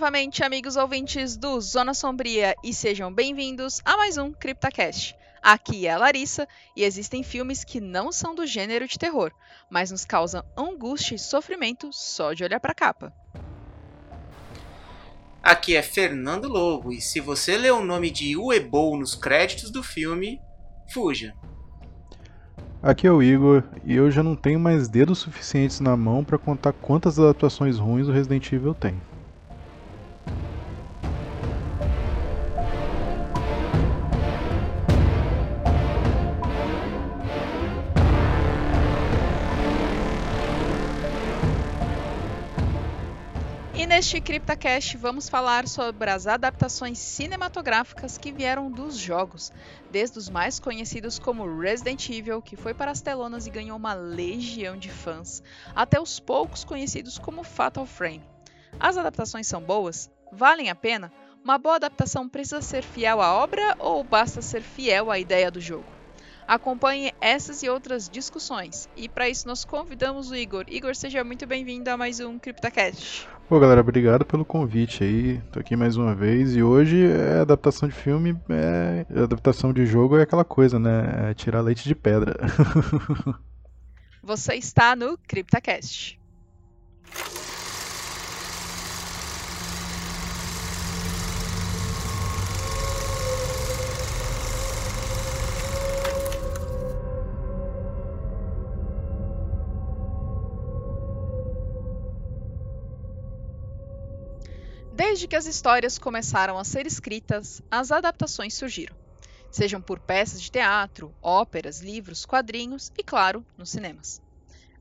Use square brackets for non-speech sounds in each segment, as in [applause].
novamente, amigos ouvintes do Zona Sombria, e sejam bem-vindos a mais um CryptaCast. Aqui é a Larissa e existem filmes que não são do gênero de terror, mas nos causam angústia e sofrimento só de olhar para a capa. Aqui é Fernando Lobo e se você lê o nome de Uebo nos créditos do filme, fuja. Aqui é o Igor e eu já não tenho mais dedos suficientes na mão para contar quantas adaptações ruins o Resident Evil tem. Neste CryptaCast vamos falar sobre as adaptações cinematográficas que vieram dos jogos, desde os mais conhecidos como Resident Evil, que foi para as telonas e ganhou uma legião de fãs, até os poucos conhecidos como Fatal Frame. As adaptações são boas? Valem a pena? Uma boa adaptação precisa ser fiel à obra ou basta ser fiel à ideia do jogo? Acompanhe essas e outras discussões. E para isso nós convidamos o Igor. Igor, seja muito bem-vindo a mais um CryptaCast. Pô, galera, obrigado pelo convite aí. Tô aqui mais uma vez e hoje é adaptação de filme, é adaptação de jogo é aquela coisa, né? É tirar leite de pedra. [laughs] Você está no CryptaCast. Desde que as histórias começaram a ser escritas, as adaptações surgiram, sejam por peças de teatro, óperas, livros, quadrinhos e, claro, nos cinemas.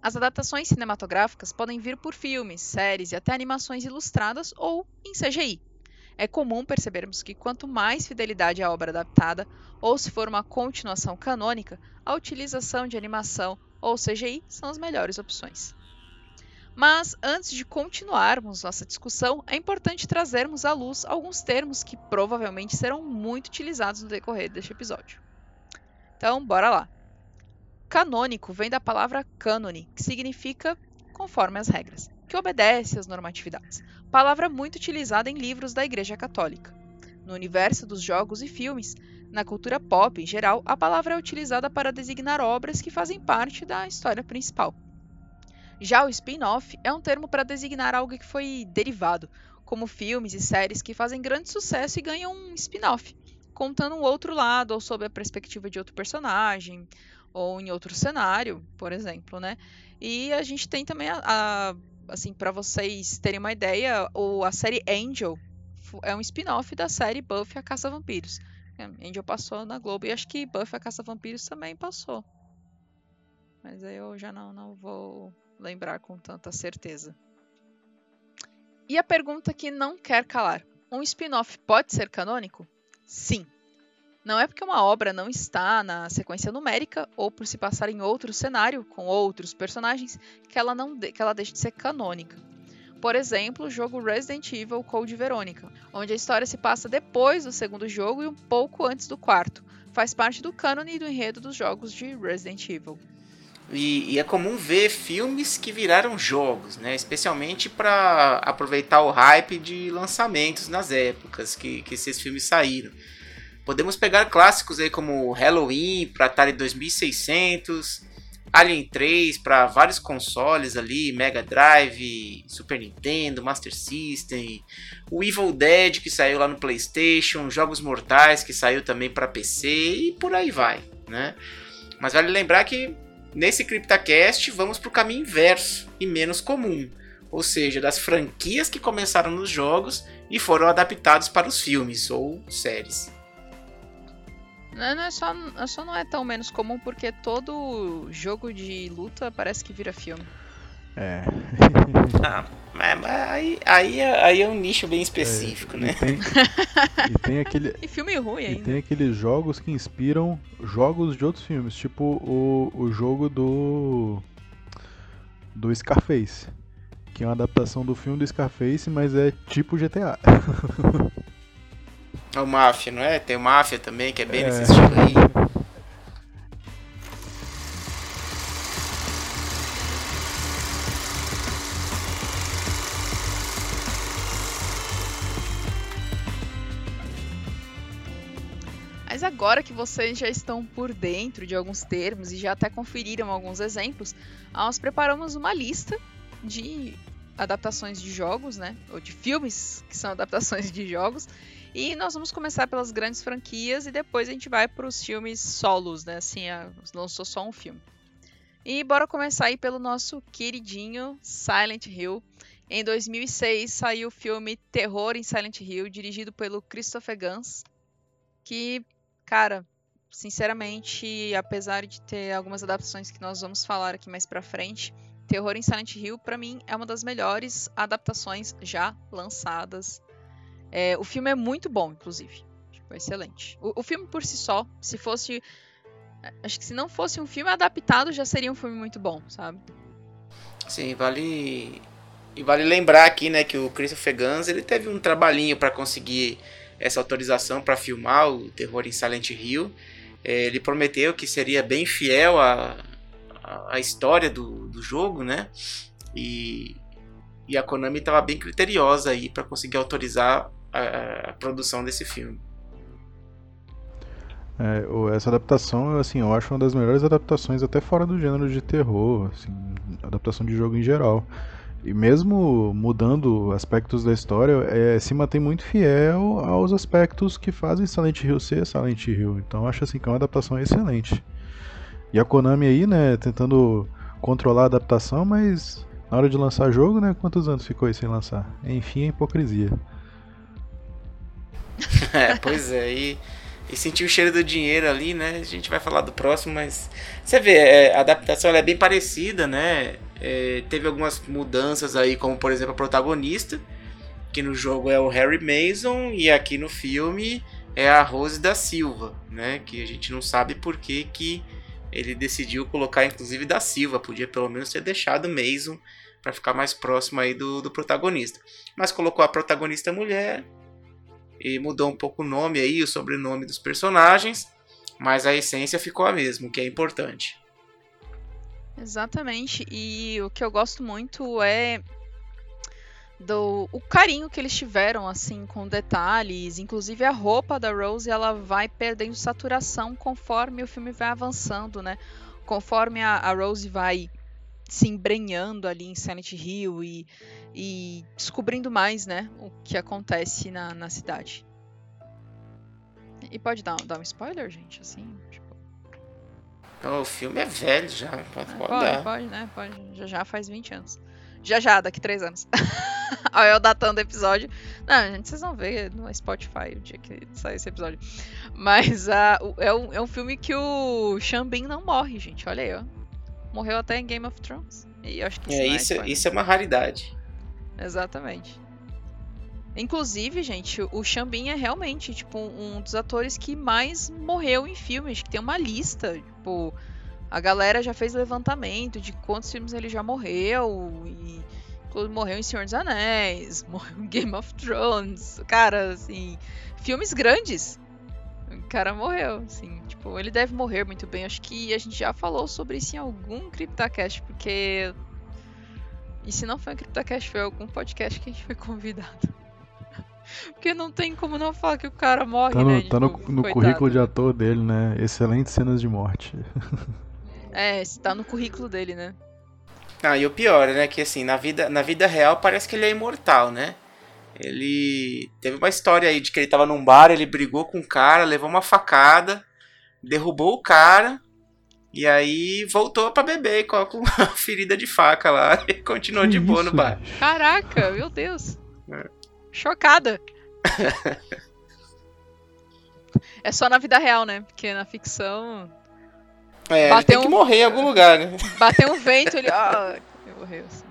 As adaptações cinematográficas podem vir por filmes, séries e até animações ilustradas ou em CGI. É comum percebermos que quanto mais fidelidade à obra adaptada, ou se for uma continuação canônica, a utilização de animação ou CGI são as melhores opções. Mas antes de continuarmos nossa discussão, é importante trazermos à luz alguns termos que provavelmente serão muito utilizados no decorrer deste episódio. Então, bora lá. Canônico vem da palavra cânone, que significa conforme as regras, que obedece às normatividades. Palavra muito utilizada em livros da Igreja Católica. No universo dos jogos e filmes, na cultura pop em geral, a palavra é utilizada para designar obras que fazem parte da história principal. Já o spin-off é um termo para designar algo que foi derivado, como filmes e séries que fazem grande sucesso e ganham um spin-off, contando um outro lado ou sob a perspectiva de outro personagem ou em outro cenário, por exemplo, né? E a gente tem também a, a assim, para vocês terem uma ideia, o, a série Angel é um spin-off da série Buffy a Caça Vampiros. Angel passou na Globo e acho que Buffy a Caça Vampiros também passou. Mas aí eu já não, não vou lembrar com tanta certeza. E a pergunta que não quer calar: um spin-off pode ser canônico? Sim. Não é porque uma obra não está na sequência numérica ou por se passar em outro cenário com outros personagens que ela não de, que ela deixa de ser canônica. Por exemplo, o jogo Resident Evil Code Verônica, onde a história se passa depois do segundo jogo e um pouco antes do quarto. Faz parte do cânone e do enredo dos jogos de Resident Evil. E, e, é comum ver filmes que viraram jogos, né? especialmente para aproveitar o hype de lançamentos nas épocas que, que esses filmes saíram. Podemos pegar clássicos aí como Halloween para Atari 2600, Alien 3 para vários consoles ali, Mega Drive, Super Nintendo, Master System, o Evil Dead que saiu lá no PlayStation, Jogos Mortais que saiu também para PC e por aí vai, né? Mas vale lembrar que Nesse CryptaCast, vamos para o caminho inverso e menos comum, ou seja, das franquias que começaram nos jogos e foram adaptados para os filmes ou séries. Não, não é só, é só não é tão menos comum porque todo jogo de luta parece que vira filme. É. [laughs] Ah, mas, mas aí, aí, é- aí é um nicho bem específico, É, né? E tem, e tem [laughs] aquele. E filme ruim E ainda. tem aqueles jogos que inspiram jogos de outros filmes, tipo o, o jogo do. do Scarface. Que é uma adaptação do filme do Scarface, mas é tipo GTA. O Máfia, não é? Tem o Máfia também, que é bem É. nesse estilo aí. Agora que vocês já estão por dentro de alguns termos e já até conferiram alguns exemplos, nós preparamos uma lista de adaptações de jogos, né? Ou de filmes que são [laughs] adaptações de jogos. E nós vamos começar pelas grandes franquias e depois a gente vai para os filmes solos, né? Assim, lançou só um filme. E bora começar aí pelo nosso queridinho Silent Hill. Em 2006 saiu o filme Terror em Silent Hill, dirigido pelo Christopher Gans, que, cara, sinceramente, apesar de ter algumas adaptações que nós vamos falar aqui mais pra frente, Terror em Silent Hill, pra mim, é uma das melhores adaptações já lançadas. É, o filme é muito bom, inclusive. Tipo, excelente. O, o filme por si só, se fosse. Acho que se não fosse um filme adaptado, já seria um filme muito bom, sabe? Sim, vale. E vale lembrar aqui, né, que o Christopher Gans ele teve um trabalhinho para conseguir essa autorização para filmar o terror em Silent Hill. É, ele prometeu que seria bem fiel à, história do, do jogo, né? E, e a Konami estava bem criteriosa aí para conseguir autorizar a, a produção desse filme. É, essa adaptação, assim, eu acho uma das melhores adaptações até fora do gênero de terror, assim, adaptação de jogo em geral. E mesmo mudando aspectos da história, é, se mantém muito fiel aos aspectos que fazem Silent Hill ser Silent Hill. Então acho assim que é uma adaptação excelente. E a Konami aí, né, tentando controlar a adaptação, mas na hora de lançar jogo, né, quantos anos ficou aí sem lançar? Enfim, a hipocrisia. [laughs] É, pois é, e, e sentir o cheiro do dinheiro ali, né? A gente vai falar do próximo, mas você vê, é, a adaptação é bem parecida, né? É, teve algumas mudanças aí, como por exemplo a protagonista, que no jogo é o Harry Mason e aqui no filme é a Rose da Silva, né? Que a gente não sabe por que, que ele decidiu colocar inclusive da Silva, podia pelo menos ter deixado Mason para ficar mais próximo aí do, do protagonista. Mas colocou a protagonista mulher, e mudou um pouco o nome aí, o sobrenome dos personagens, mas a essência ficou a mesma, o que é importante. Exatamente. E o que eu gosto muito é do o carinho que eles tiveram assim com detalhes, inclusive a roupa da Rose, ela vai perdendo saturação conforme o filme vai avançando, né? Conforme a, a Rose vai se embrenhando ali em Silent Hill e, e descobrindo mais, né, o que acontece na, na cidade. E pode dar, dar um spoiler, gente, assim, o filme é velho já, pode, é, pode pode, dar. pode, né? Pode. Já já faz 20 anos. Já já, daqui 3 anos. [laughs] Olha eu datando o episódio. Não, gente, vocês vão ver no Spotify o dia que sair esse episódio. Mas ah, o- é, um, é um filme que o Bean não morre, gente. Olha aí, ó. Morreu até em Game of Thrones. E eu acho que É, não isso, spoiler. isso é uma raridade. Exatamente. Inclusive, gente, o Bean é realmente, tipo, um dos atores que mais morreu em filmes, que tem uma lista, tipo, a galera já fez levantamento de quantos filmes ele já morreu, e morreu em Senhor dos Anéis, [laughs] morreu em Game of Thrones, cara, assim, filmes grandes. O cara morreu, assim, tipo, ele deve morrer muito bem. Acho que a gente já falou sobre isso em algum CryptoCast, porque e se não foi um CryptoCast, foi algum podcast que a gente foi convidado. Porque não tem como não falar que o cara morre, Tá no, né? tá no, tipo, no currículo de ator dele, né? Excelentes cenas de morte. [laughs] É, tá no currículo dele, né? Ah, e o pior, né, que assim, na vida, na vida real parece que ele é imortal, né? Ele teve uma história aí de que ele tava num bar, ele brigou com o cara, levou uma facada, derrubou o cara e aí voltou pra beber com a, com a ferida de faca lá [laughs] e continuou de Que boa no isso, bar. bicho? Caraca, meu Deus. É. Chocada. [laughs] É só na vida real, né? Porque na ficção. É, ele tem um... que morrer em algum lugar, né? Bateu um vento, ele. [laughs] Ah, ele morreu assim.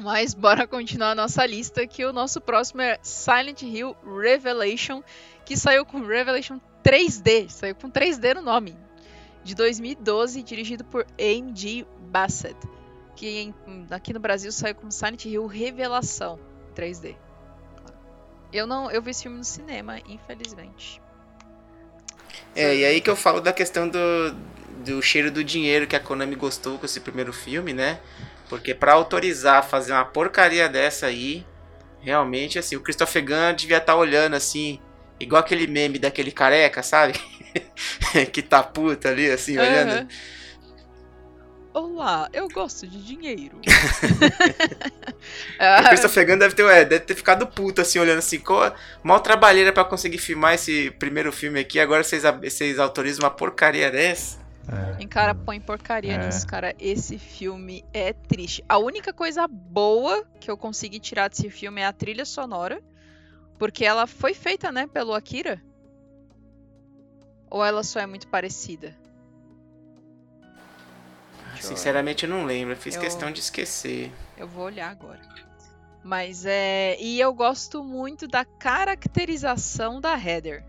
Mas bora continuar a nossa lista, que o nosso próximo é Silent Hill Revelation, que saiu com Revelation 3D, saiu com 3D no nome, de 2012, dirigido por A.M.G. Bassett, que em, aqui no Brasil saiu com Silent Hill Revelação 3D. Eu não, eu vi esse filme no cinema, infelizmente. É, e aí que eu falo da questão do, do cheiro do dinheiro que a Konami gostou com esse primeiro filme, né? Porque para autorizar fazer uma porcaria dessa aí, realmente assim, o Christopher Gunn devia estar tá olhando assim, igual aquele meme daquele careca, sabe? [laughs] que tá puta ali assim, uhum. olhando. Olá, eu gosto de dinheiro. [laughs] o Christopher Gunn deve ter, é, deve ter ficado puto, assim, olhando assim, qual, mal trabalheira para conseguir filmar esse primeiro filme aqui, agora vocês, vocês autorizam uma porcaria dessa. É. Em cara, põe porcaria é. nisso, cara. Esse filme é triste. A única coisa boa que eu consegui tirar desse filme é a trilha sonora. Porque ela foi feita, né, pelo Akira. Ou ela só é muito parecida? Sinceramente, eu não lembro. Fiz eu... questão de esquecer. Eu vou olhar agora. Mas é. E eu gosto muito da caracterização da Heather.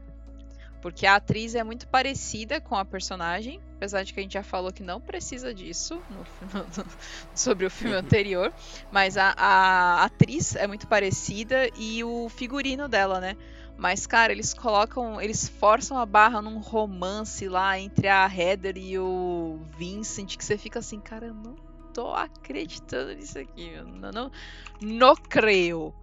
Porque a atriz é muito parecida com a personagem, apesar de que a gente já falou que não precisa disso no, [laughs] no, sobre o filme [laughs] anterior. Mas a, a, atriz é muito parecida e o figurino dela, né? Mas, cara, eles colocam. Eles forçam a barra num romance lá entre a Heather e o Vincent, que você fica assim, cara, eu não tô acreditando nisso aqui, Não, não, não creio.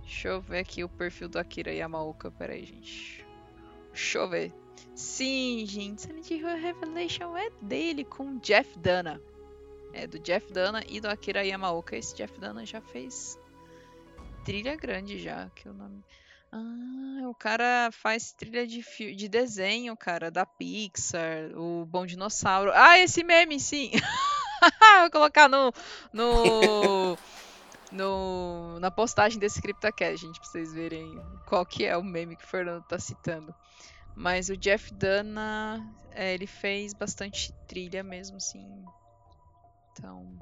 Deixa eu ver aqui o perfil do Akira Yamaoka. Pera aí, gente. Deixa eu ver. Sim, gente. Silent Hill Revelation é dele com Jeff Dana. É do Jeff Dana e do Akira Yamaoka. Esse Jeff Dana já fez trilha grande já, que o nome. Ah, o cara faz trilha de, de desenho, cara, da Pixar, o Bom Dinossauro. Ah, esse meme, sim! [laughs] Vou colocar no, no [laughs] no, na postagem desse CryptoCast, gente, pra vocês verem qual que é o meme que o Fernando tá citando. Mas o Jeff Dana, é, ele fez bastante trilha mesmo, assim. Então,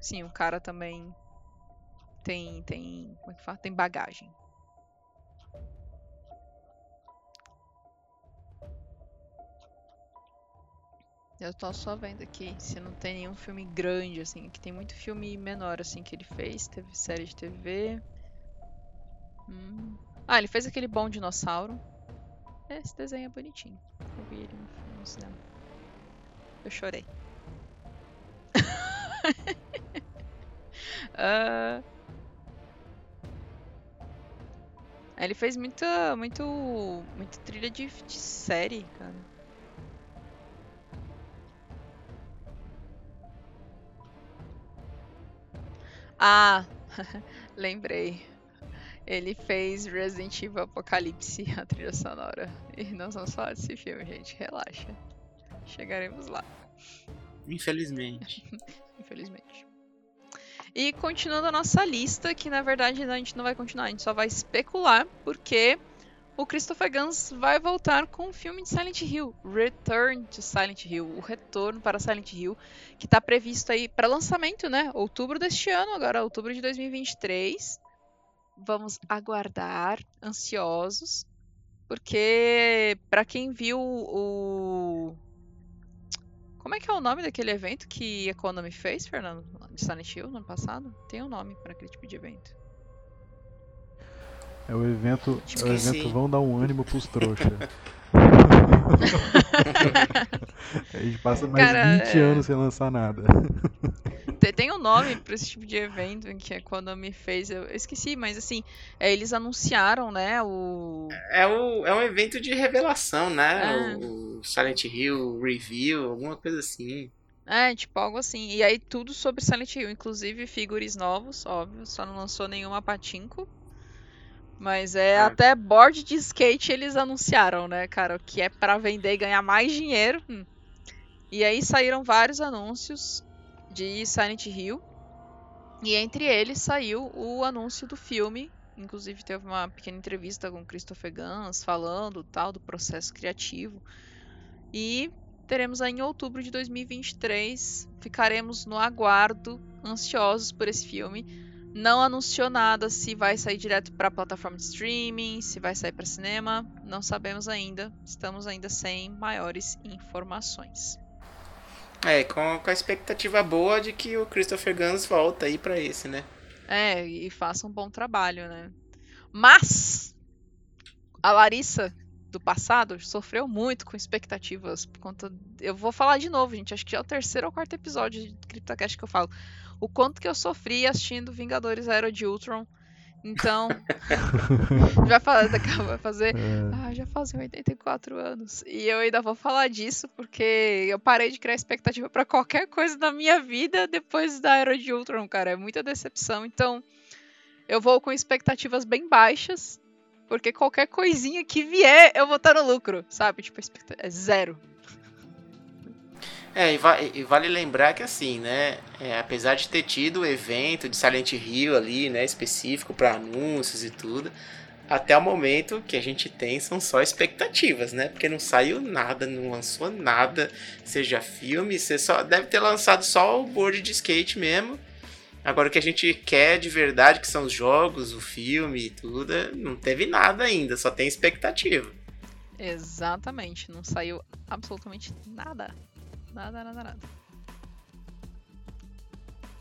sim, o cara também tem, tem, como é que fala? Tem bagagem. Eu tô só vendo aqui se não tem nenhum filme grande, assim. Que tem muito filme menor, assim, que ele fez. Teve série de TV. Hum. Ah, ele fez aquele Bom Dinossauro. Esse desenho é bonitinho. Eu vi ele no, cinema. Eu chorei. uh... [laughs] Ele fez muita, muito, muita trilha de, de série, cara. Ah, [laughs] lembrei. Ele fez Resident Evil Apocalipse, a trilha sonora. E nós vamos falar desse filme, gente. Relaxa. Chegaremos lá. Infelizmente. [laughs] Infelizmente. E continuando a nossa lista, que na verdade a gente não vai continuar, a gente só vai especular, porque o Christopher Guns vai voltar com o filme de Silent Hill, Return to Silent Hill, o retorno para Silent Hill, que está previsto aí para lançamento, né? Outubro deste ano, agora outubro de 2023. Vamos aguardar, ansiosos, porque para quem viu o como é que é o nome daquele evento que a Konami fez, Fernando, de Silent Hill no ano passado? Tem um nome para aquele tipo de evento. É o evento, é o evento vão dar um ânimo pros trouxas. [laughs] [laughs] a gente passa mais Cara, 20 é... anos sem lançar nada. Tem um nome para esse tipo de evento que a Konami fez, eu esqueci, mas assim, é, eles anunciaram, né, o... É, o... é um evento de revelação, né, é. o Silent Hill Review, alguma coisa assim. É, tipo algo assim. E aí tudo sobre Silent Hill, inclusive figures novos, óbvio, só não lançou nenhuma patinco. Mas é, é, até board de skate eles anunciaram, né, cara? Que é para vender e ganhar mais dinheiro. Hum. E aí saíram vários anúncios de Silent Hill. E entre eles saiu o anúncio do filme Inclusive teve uma pequena entrevista com Christopher Gans falando tal do processo criativo. E teremos aí em outubro de 2023. Ficaremos no aguardo, ansiosos por esse filme. Não anunciou nada se vai sair direto para a plataforma de streaming, se vai sair para cinema, não sabemos ainda. Estamos ainda sem maiores informações. É, com, com a expectativa boa de que o Christopher Guns volta aí para esse, né? É, e faça um bom trabalho, né? Mas a Larissa do passado sofreu muito com expectativas por conta. Eu vou falar de novo, gente. Acho que já é o terceiro ou quarto episódio de CryptoCast que eu falo. O quanto que eu sofri assistindo Vingadores Era de Ultron. Então. [laughs] vai fazer. Vai fazer é. ah, já fazem 84 anos. E eu ainda vou falar disso porque eu parei de criar expectativa para qualquer coisa na minha vida depois da Era de Ultron, cara. É muita decepção. Então. Eu vou com expectativas bem baixas porque qualquer coisinha que vier, eu vou estar no lucro, sabe? Tipo, é zero. É, e, va e, vale lembrar que assim, né? É, apesar de ter tido o evento de Silent Hill ali, né? Específico para anúncios e tudo, até o momento que a gente tem são só expectativas, né? Porque não saiu nada, não lançou nada, seja filme, você só deve ter lançado só o board de skate mesmo Agora o que a gente quer de verdade, que são os jogos, o filme e tudo, não teve nada ainda, só tem expectativa. Exatamente, não saiu absolutamente nada. Nada, nada, nada.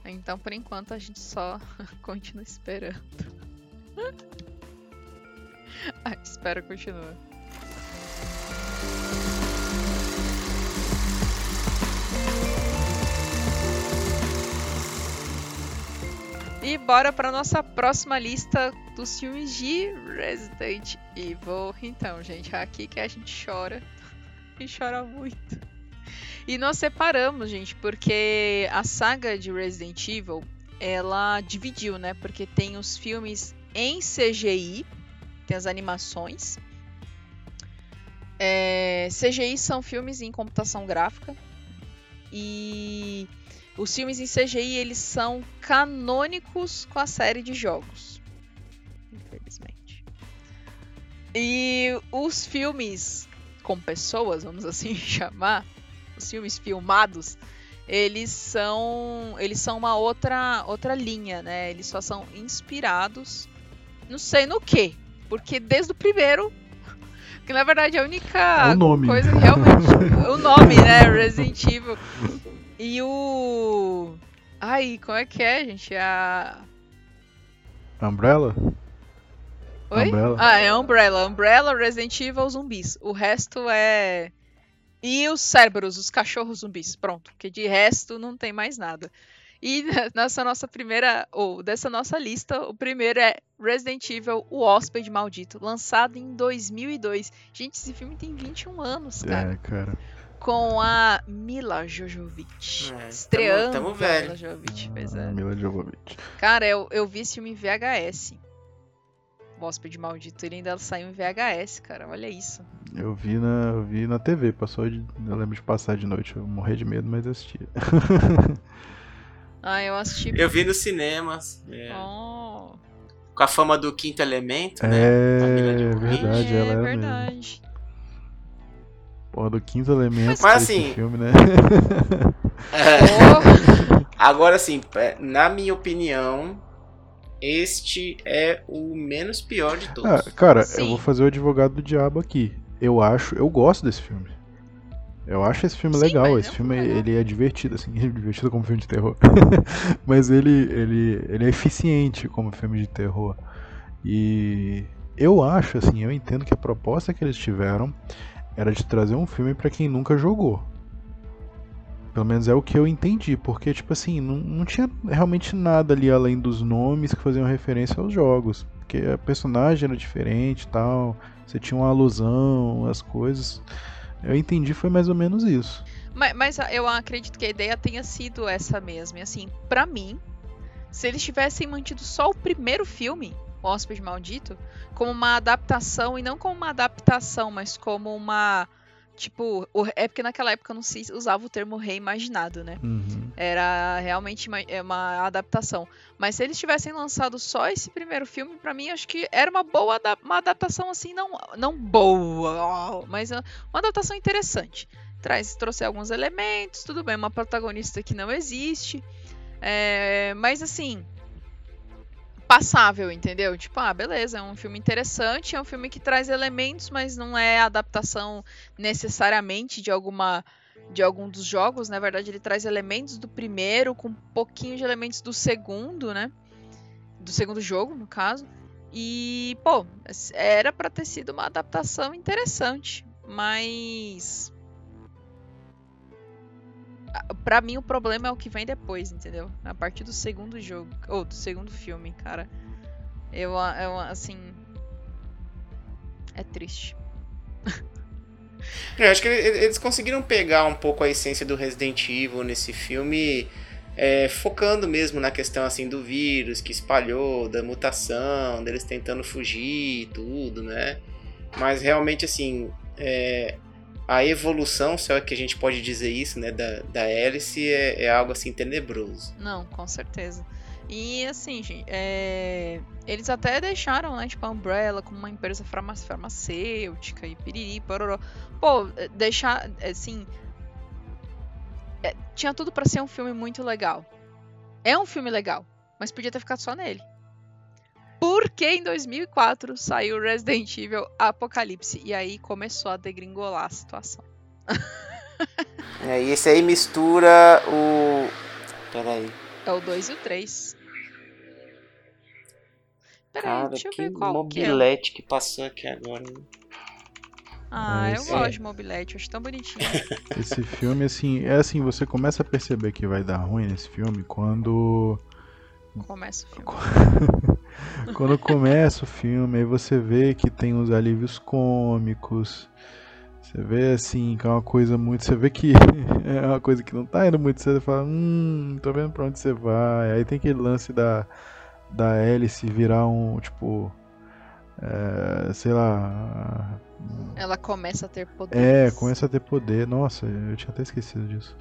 Então, por enquanto, a gente só [laughs] continua esperando. [laughs] ah, espera continua. E bora para nossa próxima lista dos filmes de Resident Evil. Então, gente, é aqui que a gente chora. [laughs] E chora muito. E nós separamos, gente, porque a saga de Resident Evil, ela dividiu, né? Porque tem os filmes em CGI, tem as animações. É, CGI são filmes em computação gráfica. E os filmes em CGI eles são canônicos com a série de jogos. Infelizmente. E os filmes com pessoas, vamos assim [laughs] chamar, os filmes filmados, eles são eles são uma outra outra linha, né? Eles só são inspirados, não sei no que, porque desde o primeiro [laughs] que na verdade a única é coisa que realmente o nome, né, Resident Evil e o. Ai, como é que é, gente? A. Umbrella? Oi? Umbrella. Ah, é Umbrella. Umbrella, Resident Evil, zumbis. O resto é. E os cérebros, os cachorros zumbis. Pronto. Porque de resto não tem mais nada. E [laughs] nessa nossa primeira, ou dessa nossa lista, o primeiro é Resident Evil, o Hóspede Maldito, lançado em 2002. Gente, esse filme tem 21 anos, cara. É, cara com a Mila Jojovic. É, estreando tamo, tamo velho. Mila Jojovic, pois é. Mila Jojovic. Cara, eu, eu vi esse filme em VHS. O Hóspede Maldito, ele ainda saiu em VHS, cara, olha isso. Eu vi na, eu vi na TV, passou de, eu lembro de passar de noite, eu morri de medo, mas assistia. ah, eu assisti. Eu vi nos cinemas. É. Oh. Com a fama do Quinto Elemento, né? É, verdade, é, ela é verdade. Mesmo. Porra, do quinto elemento Mas assim. filme, né? [laughs] É. Agora assim, é, na minha opinião, este é o menos pior de todos. Ah, cara, Sim. eu vou fazer o advogado do diabo aqui. Eu acho, eu gosto desse filme. Eu acho esse filme Sim, legal. Esse é filme ele é divertido, assim, [laughs] é divertido como filme de terror. [laughs] mas ele, ele, ele é eficiente como filme de terror. E eu acho, assim, eu entendo que a proposta que eles tiveram era de trazer um filme para quem nunca jogou. Pelo menos é o que eu entendi, porque, tipo assim, não, não tinha realmente nada ali além dos nomes que faziam referência aos jogos. Porque a personagem era diferente e tal, você tinha uma alusão, as coisas. Eu entendi, foi mais ou menos isso. Mas, mas eu acredito que a ideia tenha sido essa mesma. E assim, para mim, se eles tivessem mantido só o primeiro filme, o Hóspede Maldito, como uma adaptação, e não como uma adaptação, mas como uma. Tipo, é porque naquela época não se usava o termo reimaginado, né? Uhum. Era realmente uma, é uma adaptação. Mas se eles tivessem lançado só esse primeiro filme, pra mim acho que era uma boa uma adaptação assim, não, não boa, mas uma adaptação interessante. Traz, trouxe alguns elementos, tudo bem, uma protagonista que não existe. é, mas assim, passável, entendeu? Tipo, ah, beleza, é um filme interessante, é um filme que traz elementos, mas não é adaptação necessariamente de alguma de algum dos jogos, na verdade ele traz elementos do primeiro com um pouquinho de elementos do segundo, né? Do segundo jogo, no caso. E, pô, era pra ter sido uma adaptação interessante, mas a- Pra mim o problema é o que vem depois, entendeu? A partir do segundo jogo, ou do segundo filme, cara. Eu, eu assim, é triste. Eu acho que ele- eles conseguiram pegar um pouco a essência do Resident Evil nesse filme, é, focando mesmo na questão assim do vírus que espalhou, da mutação, deles tentando fugir e tudo, né? Mas realmente assim, é, a evolução, se é que a gente pode dizer isso, né, da, da Alice é, é algo assim tenebroso. Não, com certeza. E assim, gente, é, eles até deixaram, né, tipo, a Umbrella como uma empresa farma- farmacêutica e piriri, pororó. Pô, é, deixar, assim, é, tinha tudo pra ser um filme muito legal. É um filme legal, mas podia ter ficado só nele. Porque em 2004 saiu Resident Evil Apocalipse e aí começou a degringolar a situação. É, e esse aí mistura o. Peraí. É o 2 e o 3. Peraí, Cara, deixa eu que ver qual que é. mobilete que passou aqui agora. né? Ah, É, eu esse- gosto de mobilete, acho tão bonitinho. [laughs] Esse filme, assim, é assim, você começa a perceber que vai dar ruim nesse filme quando. Começa o filme. [laughs] [laughs] Quando começa o filme, aí você vê que tem uns alívios cômicos. Você vê assim, que é uma coisa muito. Você vê que [laughs] é uma coisa que não tá indo muito certo. Você fala, hum, tô vendo pra onde você vai. Aí tem aquele lance da, da hélice virar um, tipo. é, sei lá. Ela começa a ter poder. É, começa a ter poder. Nossa, eu tinha até esquecido disso.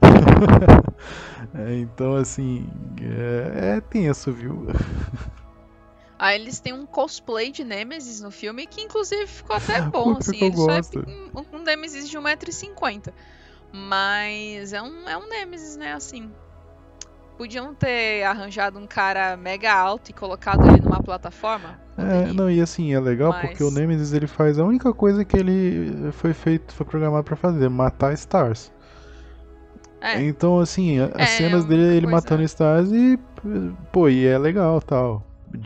[laughs] É, então, assim, é, é tenso, viu? Aí eles têm um cosplay de Nemesis no filme, que inclusive ficou até [laughs] bom, Puta assim. Ele só é gosto. um, Nemesis de 1,50m. Mas é um, é um Nemesis, né, assim. Podiam ter arranjado um cara mega alto e colocado ele numa plataforma? É, não, e assim, é legal Mas- porque o Nemesis ele faz a única coisa que ele foi feito, foi programado pra fazer, matar Stars. É, Então, assim, as É, cenas uma dele ele coisa- matando Stars e, pô, e é legal tal.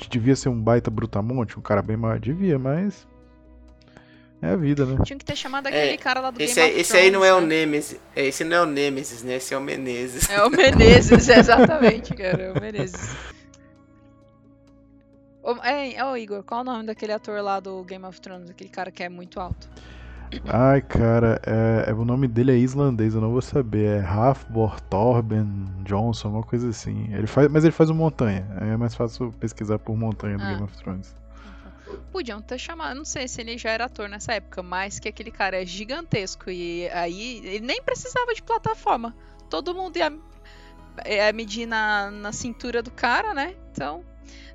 Devia ser um baita brutamonte, um cara bem maior, devia, mas é a vida, né? tinha que ter chamado aquele É, cara lá do Esse, Game of esse aí não é o Thrones, né? Nemesis. é, Esse não é o Nemesis, né? Esse é o Menezes. É o Menezes, [laughs] exatamente, cara. É o Menezes. Ô, é, ô, Igor, qual o nome daquele ator lá do Game of Thrones? Aquele cara que é muito alto. Ai, cara, é, é- o nome dele é islandês, eu não vou saber. É Rafbor Torben Johnson, uma coisa assim. Ele faz, mas ele faz o montanha. É mais fácil pesquisar por montanha do Ah. Game of Thrones. Podiam ter chamado, não sei se ele já era ator nessa época, mas que aquele cara é gigantesco e aí ele nem precisava de plataforma. Todo mundo ia, ia medir na, na cintura do cara, né? Então.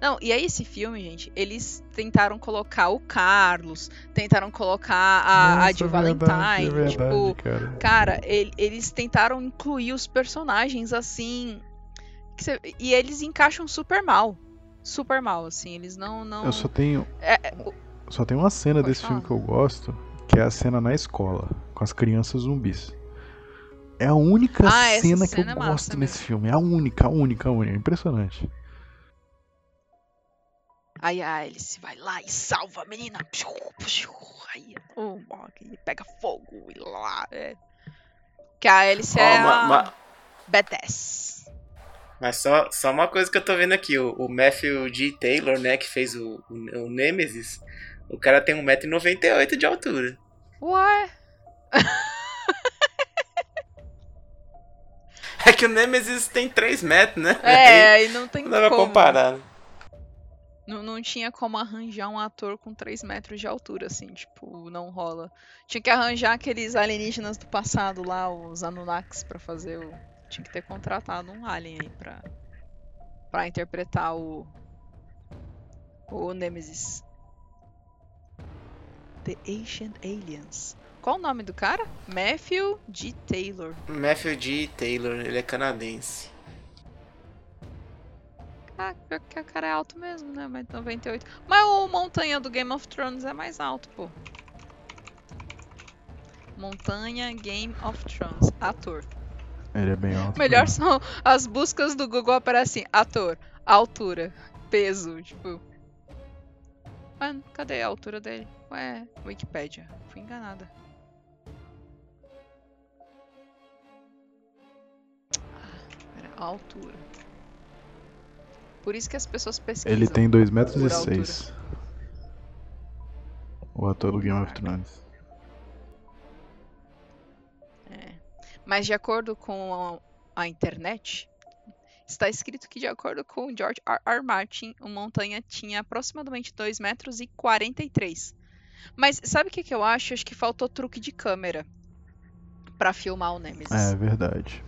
Não, e aí esse filme, gente, eles tentaram colocar o Carlos, tentaram colocar a, a Nossa, de é Valentine, verdade, é verdade, tipo, cara. Cara, ele- eles tentaram incluir os personagens assim. cê- e eles encaixam super mal. Super mal, assim. Eles não. não Eu só tenho, é, é, o- só tenho uma cena Pode desse filme falar. que eu gosto, que é a cena na escola, com as crianças zumbis. É a única Ah, essa cena que eu cena é gosto nesse mesmo. filme. É a única, a única, a única. É impressionante. Aí a Alice vai lá e salva a menina. Aí, oh, e pega fogo e lá. É. Que a Alice Ó, é ma- a ma- Badass. Mas só, só uma coisa que eu tô vendo aqui, o, o Matthew G. Taylor, né, que fez o, o, o Nemesis, o cara tem 1,98m de altura. Ué? [laughs] É que o Nemesis tem 3 metros, né? É, aí não tem Não dá pra como. comparar. Não, não tinha como arranjar um ator com 3 metros de altura, assim, tipo, não rola. Tinha que arranjar aqueles alienígenas do passado lá, os Anunnakis, pra fazer o. Tinha que ter contratado um alien aí pra, pra interpretar o. O Nemesis. The Ancient Aliens. Qual o nome do cara? Matthew G. Taylor. Matthew G. Taylor, ele é canadense. Ah, pior que o cara é alto mesmo, né? Mas 98. Mas o Montanha do Game of Thrones é mais alto, pô. Montanha Game of Thrones. Ator. Ele é bem alto. [laughs] Melhor mesmo. são as buscas do Google aparecem ator, altura, peso, tipo. Mano, cadê a altura dele? Ué, Wikipedia. Fui enganada. Ah, a altura. Por isso que as pessoas pesquisam. Ele tem 2 metros e. 6. O ator do Game of Thrones. É. Mas de acordo com a, a internet, está escrito que de acordo com George R. R. Martin, o Montanha tinha aproximadamente 2 metros e 43. Mas sabe o que, que eu acho? Acho que faltou truque de câmera pra filmar o Nemesis. É verdade.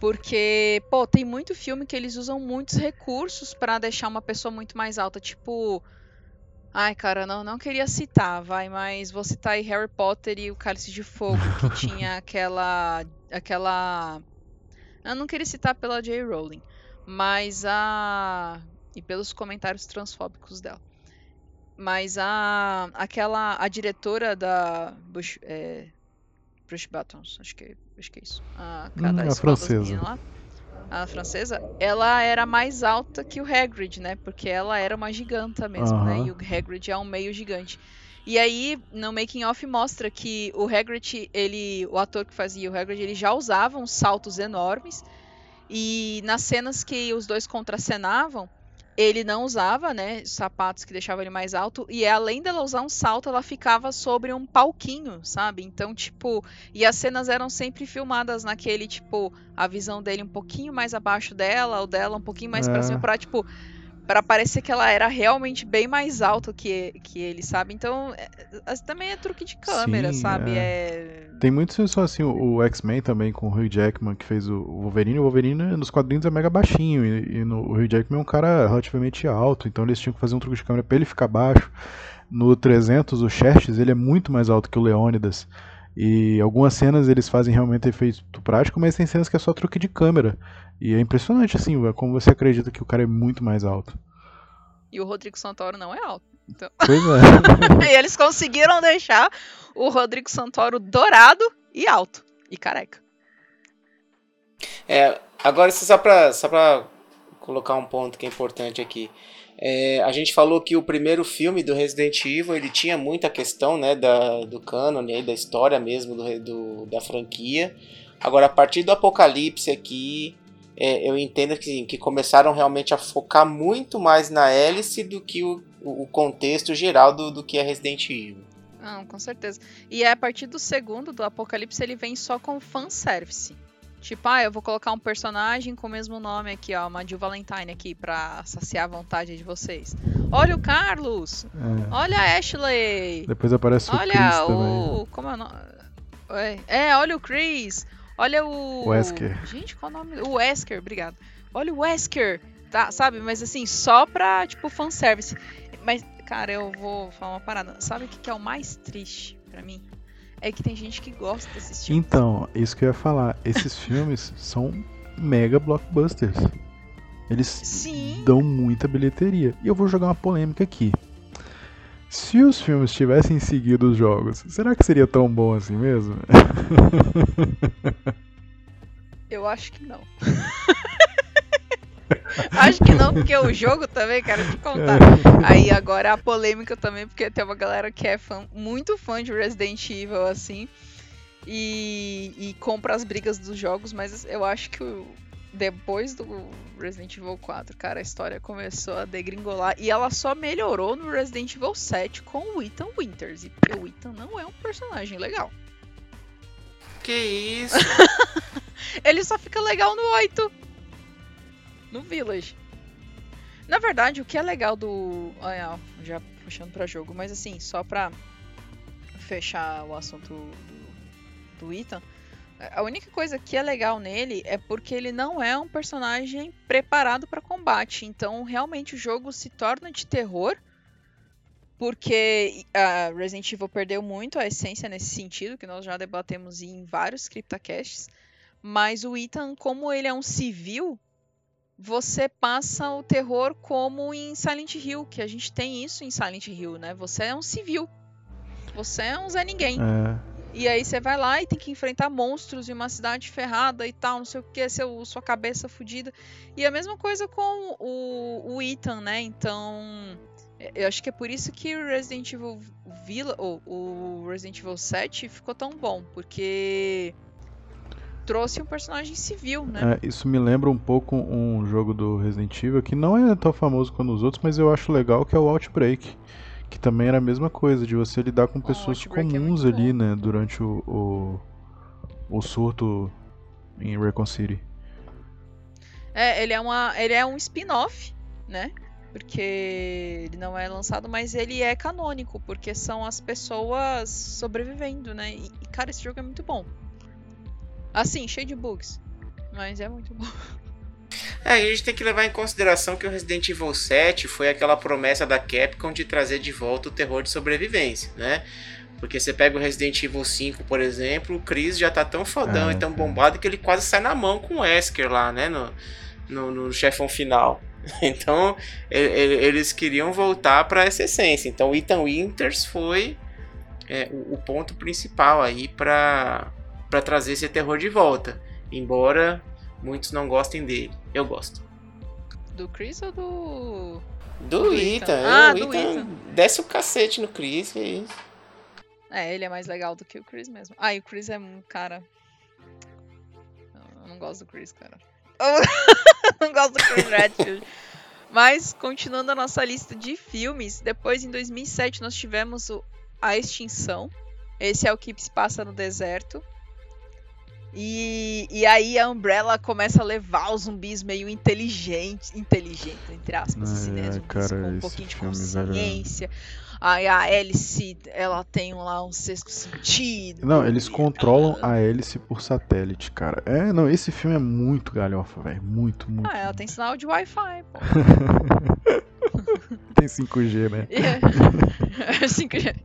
Porque, pô, tem muito filme que eles usam muitos recursos pra deixar uma pessoa muito mais alta. Tipo. Ai, cara, não, não queria citar, vai, mas vou citar aí Harry Potter e o Cálice de Fogo, que [laughs] tinha aquela. aquela. Eu não queria citar pela J. Rowling, mas a. E pelos comentários transfóbicos dela. Mas a. aquela. a diretora da. Bush, é, Brush Buttons, acho que, acho que é isso. A, Hum, cada a escola das francesa. lá, a francesa, ela era mais alta que o Hagrid, né? Porque ela era uma giganta mesmo, né? Aham. E o Hagrid é um meio gigante. E aí, no making off mostra que o Hagrid, ele, o ator que fazia o Hagrid, ele já usava uns saltos enormes. E nas cenas que os dois contracenavam, ele não usava, né, sapatos que deixavam ele mais alto, e além dela usar um salto, ela ficava sobre um palquinho, sabe? Então, tipo, e as cenas eram sempre filmadas naquele, tipo, a visão dele um pouquinho mais abaixo dela, o dela um pouquinho mais pra É. cima, pra, tipo, para parecer que ela era realmente bem mais alta que, que ele, sabe? Então, é- é- também é truque de câmera, Sim, sabe? é. É... Tem muitos só assim, o o X-Men também, com o Hugh Jackman, que fez o Wolverine. O Wolverine nos quadrinhos é mega baixinho, e, e no, o Hugh Jackman é um cara relativamente alto, então eles tinham que fazer um truque de câmera pra ele ficar baixo. No 300, o Xerxes, ele é muito mais alto que o Leônidas. E algumas cenas eles fazem realmente efeito prático, mas tem cenas que é só truque de câmera. E é impressionante, assim, é como você acredita que o cara é muito mais alto. E o Rodrigo Santoro não é alto. Pois é. [laughs] e eles conseguiram deixar o Rodrigo Santoro dourado e alto. E careca. É, agora só pra, só pra colocar um ponto que é importante aqui. É, a gente falou que o primeiro filme do Resident Evil ele tinha muita questão né, da, do cânone, da história mesmo do, do- da franquia. Agora, a partir do Apocalipse aqui, é, eu entendo que, que começaram realmente a focar muito mais na hélice do que o, o contexto geral do, do que é Resident Evil. Não, com certeza. E é a partir do segundo, do Apocalipse, ele vem só com fanservice. Tipo, ah, eu vou colocar um personagem com o mesmo nome aqui, ó, uma Jill Valentine aqui, pra saciar a vontade de vocês. Olha o Carlos! É. Olha a Ashley! Depois aparece o Olha Chris também. o. Como é o nome? É, é, olha o Chris. Olha o. O Wesker. Gente, qual o nome? O Wesker, obrigado. Olha o Wesker. Tá, sabe? Mas assim, só pra, tipo, fanservice. Mas, cara, eu vou falar uma parada. Sabe o que, que é o mais triste pra mim? É que tem gente que gosta desses filmes. Então, isso que eu ia falar. Esses [laughs] filmes são mega blockbusters. Eles Sim. dão muita bilheteria. E eu vou jogar uma polêmica aqui. Se os filmes tivessem seguido os jogos, será que seria tão bom assim mesmo? Eu acho que não. [laughs] [laughs] acho que não, porque o jogo também, quero te contar. Aí agora a polêmica também, porque tem uma galera que é fã, muito fã de Resident Evil, assim, e, e compra as brigas dos jogos, mas eu acho que o- depois do Resident Evil 4, cara, a história começou a degringolar e ela só melhorou no Resident Evil 7 com o Ethan Winters, e porque o Ethan não é um personagem legal. Que isso? [laughs] Ele só fica legal no 8. No Village. Na verdade, o que é legal do. Ah, já puxando pra jogo, mas assim, só pra fechar o assunto do, do Ethan. A única coisa que é legal nele é porque ele não é um personagem preparado para combate. Então, realmente, o jogo se torna de terror. Porque a Resident Evil perdeu muito a essência nesse sentido, que nós já debatemos em vários CryptoCasts. Mas o Ethan, como ele é um civil, você passa o terror como em Silent Hill, que a gente tem isso em Silent Hill, né? Você é um civil. Você é um Zé Ninguém. É. E aí você vai lá e tem que enfrentar monstros em uma cidade ferrada e tal, não sei o que, seu, sua cabeça fodida. E a mesma coisa com o, o Ethan, né? Então, eu acho que é por isso que o Resident Evil Villa, ou o Resident Evil 7 ficou tão bom, porque trouxe um personagem civil, né? É, isso me lembra um pouco um jogo do Resident Evil que não é tão famoso quanto os outros, mas eu acho legal que é o Outbreak. Que também era a mesma coisa, de você lidar com pessoas oh, comuns é ali, bom. né, durante o, o, o surto em Recon City. É, ele é, uma, ele é um spin-off, né? Porque ele não é lançado, mas ele é canônico, porque são as pessoas sobrevivendo, né? E, cara, esse jogo é muito bom. Assim, cheio de bugs. Mas é muito bom. É, a gente tem que levar em consideração que o Resident Evil 7 foi aquela promessa da Capcom de trazer de volta o terror de sobrevivência, né? Porque você pega o Resident Evil 5, por exemplo, o Chris já tá tão fodão é, e tão bombado que ele quase sai na mão com o Wesker lá, né? No, no, no chefão final. [laughs] Então, ele, eles queriam voltar para essa essência. Então, Ethan Winters foi é, o, o ponto principal aí para para trazer esse terror de volta. Embora muitos não gostem dele. Eu gosto. Do Chris ou do. Do, do Ethan. Ah, o do Ethan, Ethan desce o cacete no Chris é isso. É, ele é mais legal do que o Chris mesmo. Ah, e o Chris é um cara. Eu não gosto do Chris, cara. Eu [laughs] não gosto do Chris Redfield. Mas, continuando a nossa lista de filmes, depois em 2007 nós tivemos o A Extinção. Esse é o que se passa no deserto. E, e aí a Umbrella começa a levar os zumbis meio inteligentes, inteligente, entre aspas, assim, né? Zumbis cara, com um pouquinho de consciência. Velho. Aí a hélice, ela tem lá um sexto sentido. Não, eles controlam a hélice por satélite, cara. É, não, esse filme é muito galhofa, velho. Muito, muito. Ah, ela tem sinal de Wi-Fi, pô. [laughs] tem 5G, né? [laughs] É. 5G.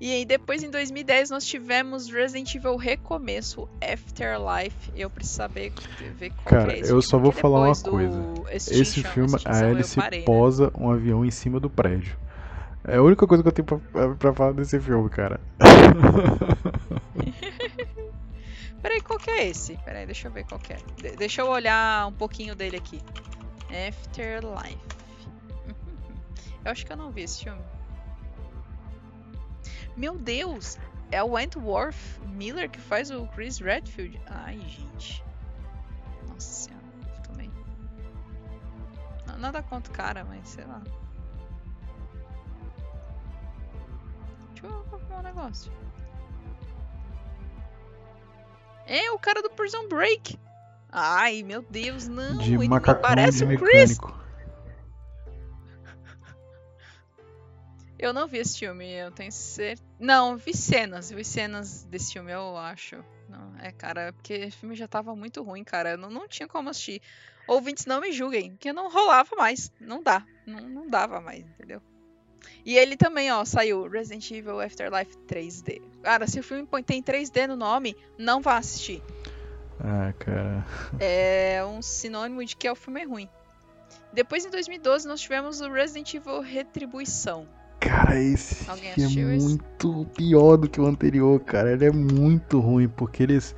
E aí depois em 2010 nós tivemos Resident Evil Recomeço, Afterlife. Eu preciso saber ver qual Cara, é esse eu só vou falar uma coisa. Esse filme, a hélice parei, né? posa né? um avião em cima do prédio. É a única coisa que eu tenho pra, pra falar desse filme, cara. [laughs] Peraí, qual que é esse? Peraí, deixa eu ver qual que é. De deixa eu olhar um pouquinho dele aqui. Afterlife. Eu acho que eu não vi esse filme. Meu Deus! É o Wentworth Miller que faz o Chris Redfield. Ai, gente. Nossa senhora, também. Nada contra o cara, mas sei lá. Deixa eu confirmar um negócio. É o cara do Prison Break. Ai, meu Deus, não. De ele parece o Chris. Eu não vi esse filme, eu tenho certeza. Não, vi cenas, vi cenas desse filme, eu acho. Não, é, cara, porque o filme já tava muito ruim, cara. Não, não tinha como assistir. Ouvintes, não me julguem, porque não rolava mais. Não dá. Não, não dava mais, entendeu? E ele também, ó, saiu Resident Evil Afterlife 3D. Cara, se o filme tem 3D no nome, não vá assistir. Ah, cara. É um sinônimo de que o filme é ruim. Depois, em 2012, nós tivemos o Resident Evil Retribuição. Cara, esse é muito pior do que o anterior, cara. Ele é muito ruim, porque eles,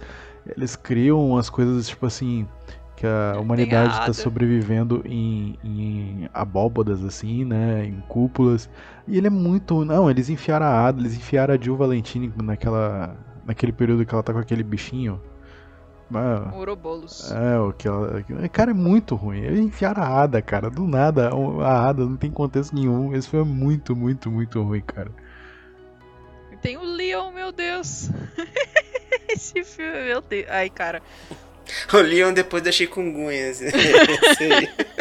eles criam umas coisas, tipo assim, que a humanidade está sobrevivendo em, em abóbodas, assim, né? Em cúpulas. E ele é muito. Não, eles enfiaram a Ada, eles enfiaram a Jill Valentine naquela, naquele período que ela tá com aquele bichinho. Ourobolos. É, o que ela. Cara, é muito ruim. Eles enfiaram a Ada, cara. Do nada, a Ada não tem contexto nenhum. Esse foi muito, muito, muito ruim, cara. Tem o Leon, meu Deus. [laughs] Esse filme, meu Deus. Ai, cara. [laughs] O Leon depois da chikungunya. [laughs]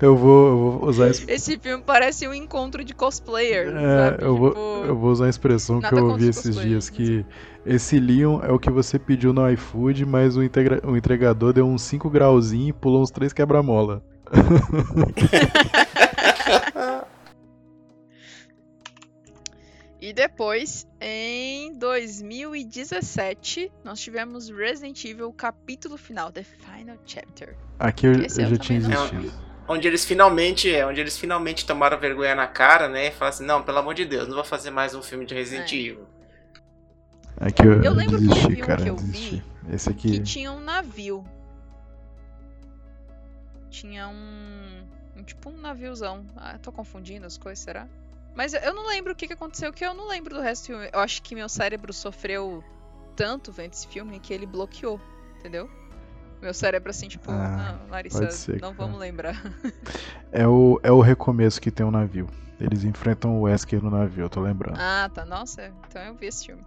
Eu vou, eu vou usar esse. Esse filme parece um encontro de cosplayer. É, sabe? eu, vou, Tipo, eu vou usar a expressão que nada eu contra ouvi esses dias, que esse Leon é o que você pediu no iFood, mas o, integra- o entregador deu uns 5 grauzinhos e pulou uns 3 quebra-mola. [laughs] E depois, em 2017, nós tivemos Resident Evil capítulo final, The Final Chapter. Aqui eu, eu já tinha não desistido. Onde eles finalmente, é, onde eles finalmente tomaram vergonha na cara, né? E falaram assim, não, pelo amor de Deus, não vou fazer mais um filme de Resident É. Evil. Aqui eu, Eu lembro que desisti, um cara. que eu desisti. vi Esse Que aqui. tinha um navio. Tinha um, um tipo um naviozão. Ah, tô confundindo as coisas, será? Mas eu não lembro o que, que aconteceu, que eu não lembro do resto do filme. Eu acho que meu cérebro sofreu tanto vendo esse filme que ele bloqueou, entendeu? Meu cérebro assim, tipo, Ah, não, Larissa, pode ser, não cara. vamos lembrar. [laughs] É o, é o recomeço que tem um navio. Eles enfrentam o Wesker no navio, eu tô lembrando. Ah, tá. Nossa, então eu vi esse filme.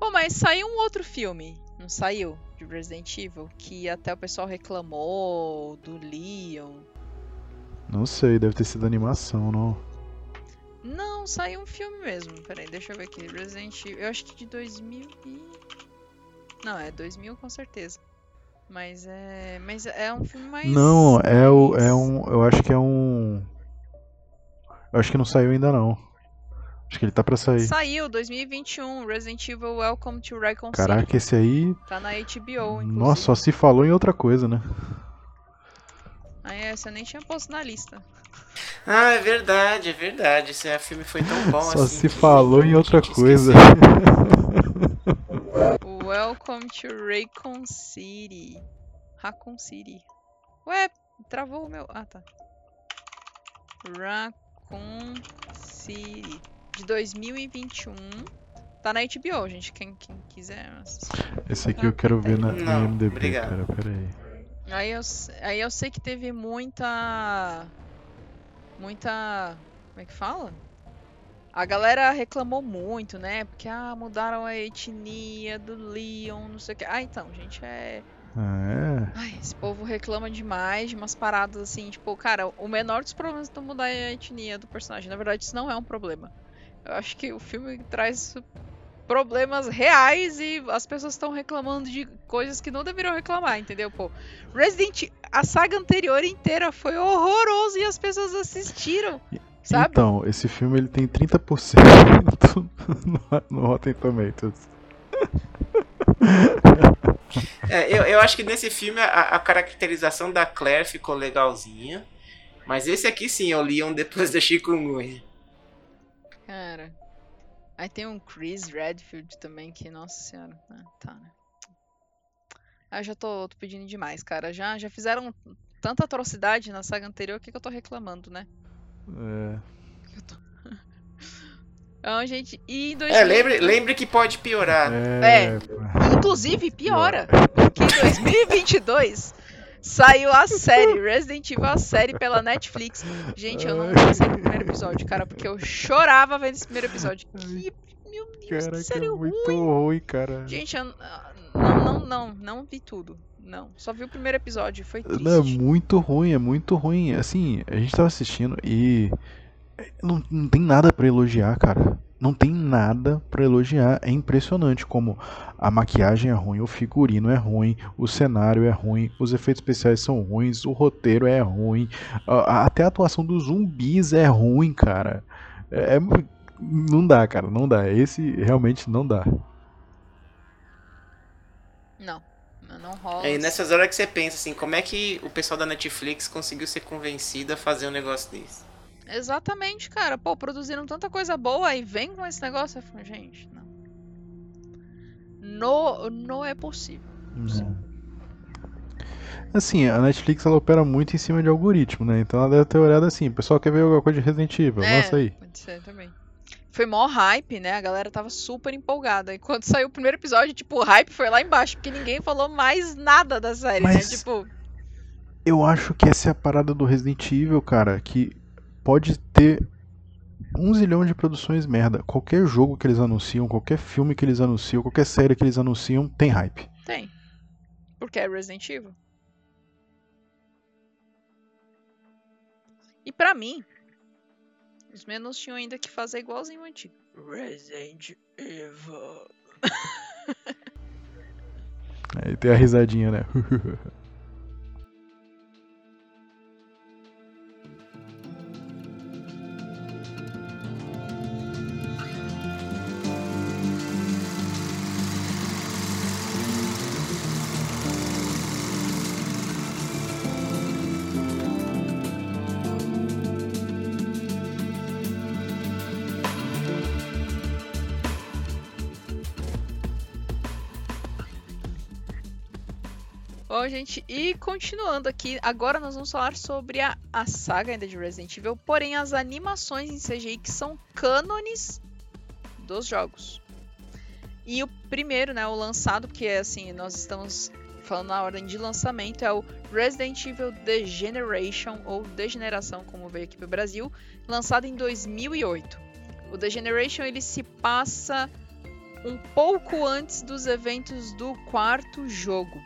Oh, mas saiu um outro filme, não saiu? De Resident Evil, que até o pessoal reclamou do Leon. Não sei, deve ter sido animação, não. Não, saiu um filme mesmo. Peraí, deixa eu ver aqui. Resident Evil. Eu acho que de 2000 e... Não, é 2000 com certeza. Mas é. Mas é um filme mais. Não, é o. É um. Eu acho que é um. Eu acho que não saiu ainda não. Acho que ele tá pra sair. Saiu 2021, Resident Evil Welcome to Raccoon Caraca, City. esse aí. Tá na HBO, inclusive. Nossa, só se falou em outra coisa, né? Aí essa eu nem tinha posto na lista. Ah, é verdade, é verdade. Esse filme foi tão bom Só assim. se que falou em a outra coisa. Welcome to Raccoon City. Raccoon City. Ué, travou o meu. Ah, tá. Raccoon City. De 2021. Tá na HBO, gente. Quem, quem quiser assistir. Esse aqui eu quero ver na, na obrigado. cara. Pera aí. Eu, aí eu sei que teve muita. Muita. Como é que fala? A galera reclamou muito, né? Porque ah, mudaram a etnia do Leon, não sei o que. Ah, então, gente, é. Ah, Ai, esse povo reclama demais de umas paradas assim, tipo, cara, o menor dos problemas é tu mudar a etnia do personagem. Na verdade, isso não é um problema. Eu acho que o filme traz problemas reais e as pessoas estão reclamando de coisas que não deveriam reclamar, entendeu? Pô, Resident, a saga anterior inteira foi horroroso e as pessoas assistiram, sabe? Então, esse filme ele tem 30% [laughs] no, no Rotten Tomatoes. É, eu, eu acho que nesse filme a, a caracterização da Claire ficou legalzinha. Mas esse aqui sim, eu li um depois da chikungunya. Cara. Aí tem um Chris Redfield também, que, nossa senhora. Ah, tá, né? Ah, eu já tô, tô pedindo demais, cara. Já, já fizeram tanta atrocidade na saga anterior, o que, que eu tô reclamando, né? É, [laughs] Então, gente, e em É, 2000... lembre, lembre que pode piorar. é, Inclusive, piora. Porque em 2022 saiu a série Resident Evil, a série pela Netflix. Gente, eu não passei pro primeiro episódio, cara, porque eu chorava vendo esse primeiro episódio. Que, meu Deus, que Caraca, é série muito ruim. ruim, cara. Gente, eu ah, não, não, não, não vi tudo. Não, só vi o primeiro episódio, foi triste. Não, é muito ruim, é muito ruim. Assim, a gente tava assistindo e não, não tem nada pra elogiar, cara. Não tem nada pra elogiar. É impressionante como a maquiagem é ruim, o figurino é ruim, o cenário é ruim, os efeitos especiais são ruins, o roteiro é ruim, até a atuação dos zumbis é ruim, cara. É, é não dá, cara, não dá. Esse realmente não dá. Não, não, não rola. É, e nessas horas que você pensa assim, como é que o pessoal da Netflix conseguiu ser convencido a fazer um negócio desse? Exatamente, cara. Pô, produziram tanta coisa boa e vem com esse negócio. Eu falo, gente, não. Não é possível. Assim, a Netflix ela opera muito em cima de algoritmo, né? Então ela deve ter olhado assim, o pessoal quer ver alguma coisa de Resident Evil, É, lança aí. Pode ser também. Foi mó hype, né? A galera tava super empolgada. E quando saiu o primeiro episódio, tipo, o hype foi lá embaixo, porque ninguém falou mais nada da série, Mas- né? Tipo, Eu acho que essa é a parada do Resident Evil, cara, que pode ter um zilhão de produções merda. Qualquer jogo que eles anunciam, qualquer filme que eles anunciam, qualquer série que eles anunciam, tem hype. tem. Porque é Resident Evil. E pra mim, os menos tinham ainda que fazer igualzinho o antigo. Resident Evil. [laughs] Aí tem a risadinha, né? [laughs] Bom, gente, e continuando aqui, agora nós vamos falar sobre a, a saga ainda de Resident Evil, porém as animações em CGI que são cânones dos jogos. E o primeiro, né, o lançado, porque assim, nós estamos falando na ordem de lançamento, é o Resident Evil Degeneration, ou Degeneração, como veio aqui para o Brasil, lançado em 2008. O Degeneration ele se passa um pouco antes dos eventos do quarto jogo.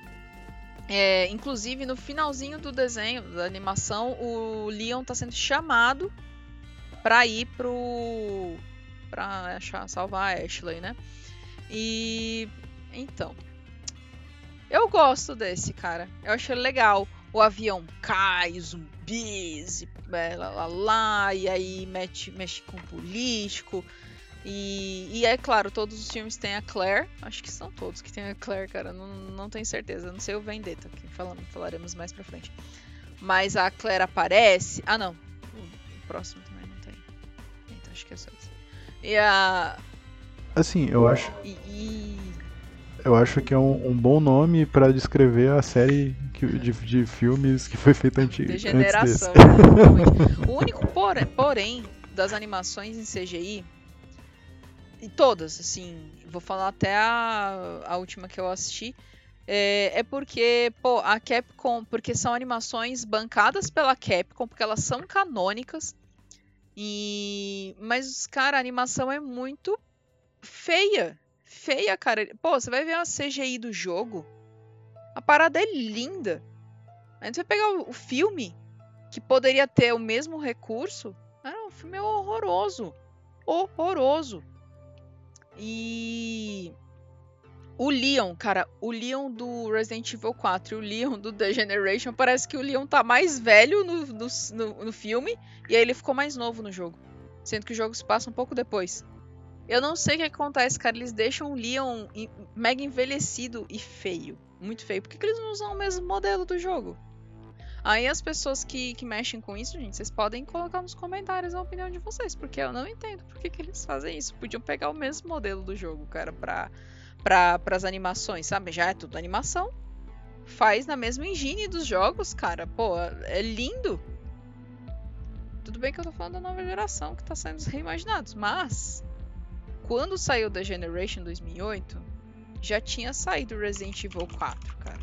É, inclusive, no finalzinho do desenho, da animação, o Leon está sendo chamado para ir pro. pra achar, salvar a Ashley, né? E. Então. Eu gosto desse, cara. Eu achei legal. O avião cai, zumbis, e é, lá, lá, lá, e aí mexe, mexe com político. E, e, é claro, todos os filmes têm a Claire. Acho que são todos que tem a Claire, cara. Não, não tenho certeza. Não sei o Vendetta, que falamos, falaremos mais pra frente. Mas a Claire aparece. Ah, não. O, próximo também não tem. Então, acho que é só isso. E a. Assim, eu acho. E. e... Eu acho que é um, um bom nome para descrever a série que, de, de, filmes que foi feita antes. Degeneração. o único, porém, porém, das animações em CGI e todas, assim, vou falar até a, a última que eu assisti. É, é, porque, pô, a Capcom, porque são animações bancadas pela Capcom, porque elas são canônicas. E mas cara, a animação é muito feia. Feia, cara. Pô, você vai ver a CGI do jogo. A parada é linda. Aí você vai pegar o, filme que poderia ter o mesmo recurso. Ah, o filme é horroroso. Horroroso. E o Leon, cara, o Leon do Resident Evil 4 e o Leon do The Generation, parece que o Leon tá mais velho no, no, no, no, filme e aí ele ficou mais novo no jogo. Sendo que o jogo se passa um pouco depois. Eu não sei o que acontece, cara. Eles deixam o Leon mega envelhecido e feio. Muito feio. Por que, que eles não usam o mesmo modelo do jogo? Aí as pessoas que, que mexem com isso, gente, vocês podem colocar nos comentários a opinião de vocês, porque eu não entendo por que, que eles fazem isso. Podiam pegar o mesmo modelo do jogo, cara, pra, pra, pras animações, sabe? Já é tudo animação. Faz na mesma engine dos jogos, cara. Pô, é lindo. Tudo bem que eu tô falando da nova geração que tá saindo reimaginados, mas quando saiu The Generation 2008, já tinha saído Resident Evil 4, cara.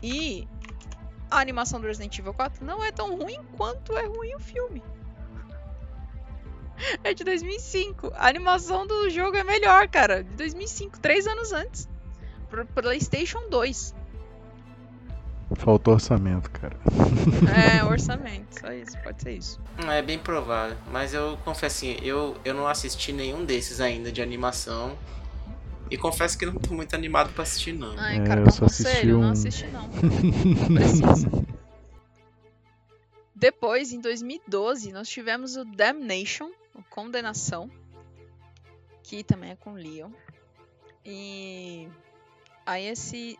E a animação do Resident Evil 4 não é tão ruim quanto é ruim o filme. [laughs] É de 2005. A animação do jogo é melhor, cara. De 2005, três anos antes. Pro PlayStation 2. Faltou orçamento, cara. [laughs] É, orçamento. Só isso, pode ser isso. É bem provável. Mas eu confesso assim, eu, eu não assisti nenhum desses ainda de animação. E confesso que não tô muito animado pra assistir, não. Ai, cara, é, eu só assisti um... não assisti, não. Depois, em 2012, nós tivemos o Damnation, o Condenação, que também é com Leon. E aí esse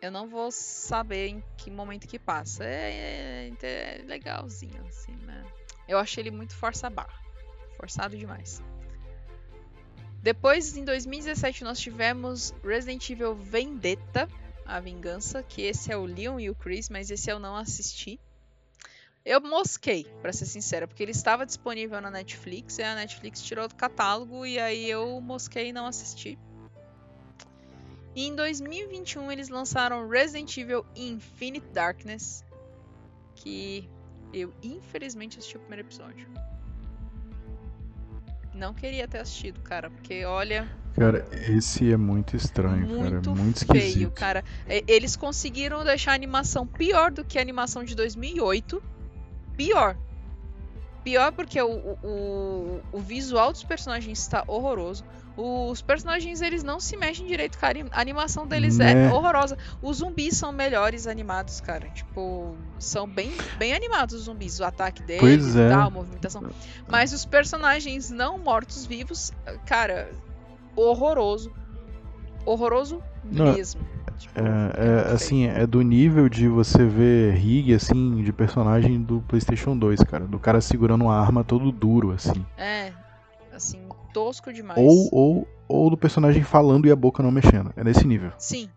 eu não vou saber em que momento que passa. É, é, é legalzinho, assim, né? Eu achei ele muito força barra. Forçado demais. Depois, em 2017, nós tivemos Resident Evil Vendetta, a vingança, que esse é o Leon e o Chris, mas esse eu não assisti. Eu mosquei, para ser sincera, porque ele estava disponível na Netflix, e a Netflix tirou do catálogo, e aí eu mosquei e não assisti. E em 2021 eles lançaram Resident Evil Infinite Darkness, que eu infelizmente assisti o primeiro episódio. Não queria ter assistido, cara, porque olha. Cara, esse é muito estranho, muito cara. Muito esquisito. feio, cara. Eles conseguiram deixar a animação pior do que a animação de 2008. pior. Pior porque o, o, o visual dos personagens está horroroso. Os personagens eles não se mexem direito, cara. A animação deles é Né? horrorosa. Os zumbis são melhores animados, cara. Tipo, são bem, bem animados os zumbis. O ataque deles, Pois e é. tal, a movimentação. Mas os personagens não mortos-vivos, cara, horroroso. Horroroso Não, mesmo. Tipo, É, é, assim, é do nível de você ver rig, assim, de personagem do PlayStation 2, cara. Do cara segurando uma arma todo duro, assim. É, assim, tosco demais. Ou, ou, ou do personagem falando e a boca não mexendo. É nesse nível. Sim.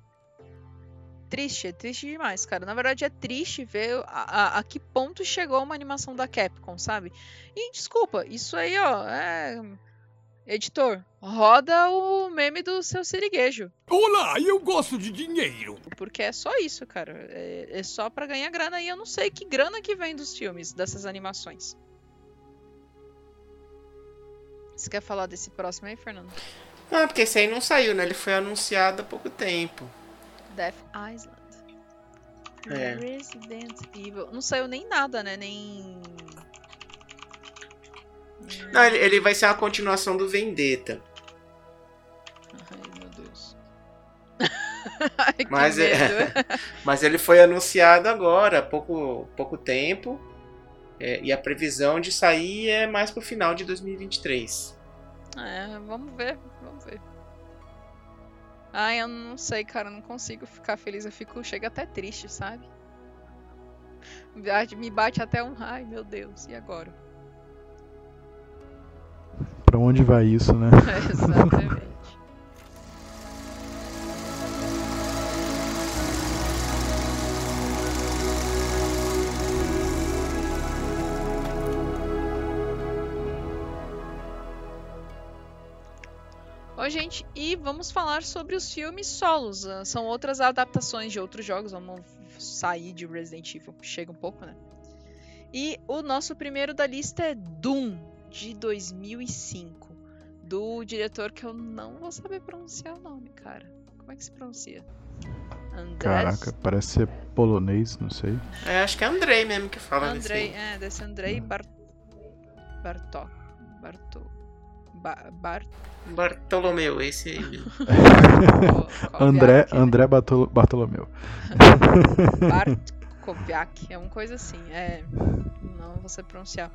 Triste, é triste demais, cara. Na verdade, é triste ver a, a- a que ponto chegou uma animação da Capcom, sabe? E desculpa, isso aí, ó, é. Editor, roda o meme do seu siriguejo. Olá, eu gosto de dinheiro. Porque é só isso, cara. É, é só pra ganhar grana e eu não sei que grana que vem dos filmes, dessas animações. Você quer falar desse próximo aí, Fernando? Ah, porque esse aí não saiu, né? Ele foi anunciado há pouco tempo. Death Island. É. Resident Evil. Não saiu nem nada, né? Nem. Não, ele, ele vai ser uma continuação do Vendetta. Ai, meu Deus. [laughs] Ai, que Mas é-. [laughs] Mas ele foi anunciado agora, há pouco, pouco tempo. É, e a previsão de sair é mais pro final de 2023. É, vamos ver, vamos ver. Ai, eu não sei, cara, eu não consigo ficar feliz, eu fico, chega até triste, sabe? Me bate até um, ai meu Deus, e agora? Pra onde vai isso, né? [laughs] Exatamente. Gente, e vamos falar sobre os filmes solos. Ah, São outras adaptações de outros jogos. Vamos sair de Resident Evil. Chega um pouco, né? E o nosso primeiro da lista é Doom, de 2005. Do diretor que eu não vou saber pronunciar o nome, cara. Como é que se pronuncia? Andrés? Caraca, parece ser polonês, não sei. É, acho que é Andrei mesmo que fala Andrei, desse. é, desse Andrei Bar... Bartok. Bartok. Ba... Bar... Bartolomeu, esse aí mesmo. [laughs] André, Koviak, né? André Bartolo- Bartolomeu. [laughs] [laughs] Bartkoviak, é uma coisa assim. É. Não vou saber pronunciar.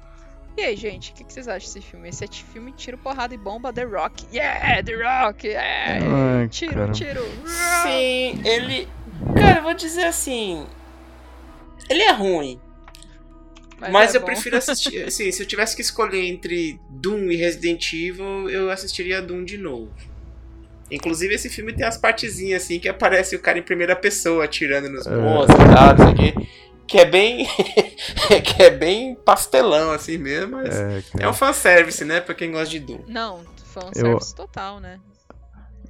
E aí, gente, o que, que vocês acham desse filme? Esse é filme tiro, porrada e bomba, The Rock. Yeah, The Rock! Yeah! Ai, tiro, cara. tiro! Sim, ele. Cara, eu vou dizer assim. Ele é ruim. Mas, é eu bom. prefiro assistir. [laughs] Assim, se eu tivesse que escolher entre Doom e Resident Evil, eu assistiria Doom de novo. Inclusive, esse filme tem as partezinhas assim que aparece o cara em primeira pessoa atirando nos É. monstros e tal, não sei o quê. Que é bem. [laughs] que é bem pastelão, assim mesmo, mas. É, É, um fanservice, né? Pra quem gosta de Doom. Não, um serviço total, né?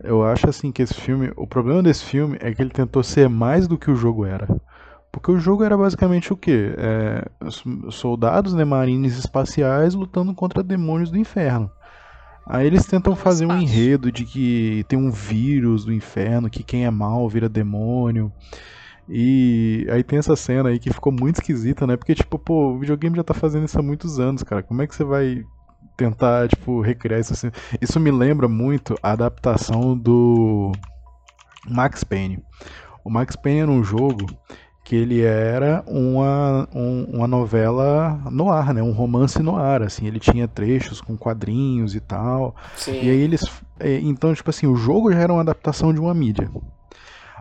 Eu acho assim que esse filme, o problema desse filme é que ele tentou ser mais do que o jogo era. Porque o jogo era basicamente o quê? É, soldados, né, marines espaciais lutando contra demônios do inferno. Aí eles tentam fazer um enredo de que tem um vírus do inferno, que quem é mal vira demônio. E aí tem essa cena aí que ficou muito esquisita, né? Porque, tipo, pô, o videogame já tá fazendo isso há muitos anos, cara. Como é que você vai tentar, tipo, recriar isso assim? Isso me lembra muito a adaptação do Max Payne. O Max Payne era um jogo que ele era uma, um- uma novela no ar, né? Um romance no ar, assim. Ele tinha trechos com quadrinhos e tal. Sim. E aí eles. é, Então, tipo assim, o jogo já era uma adaptação de uma mídia.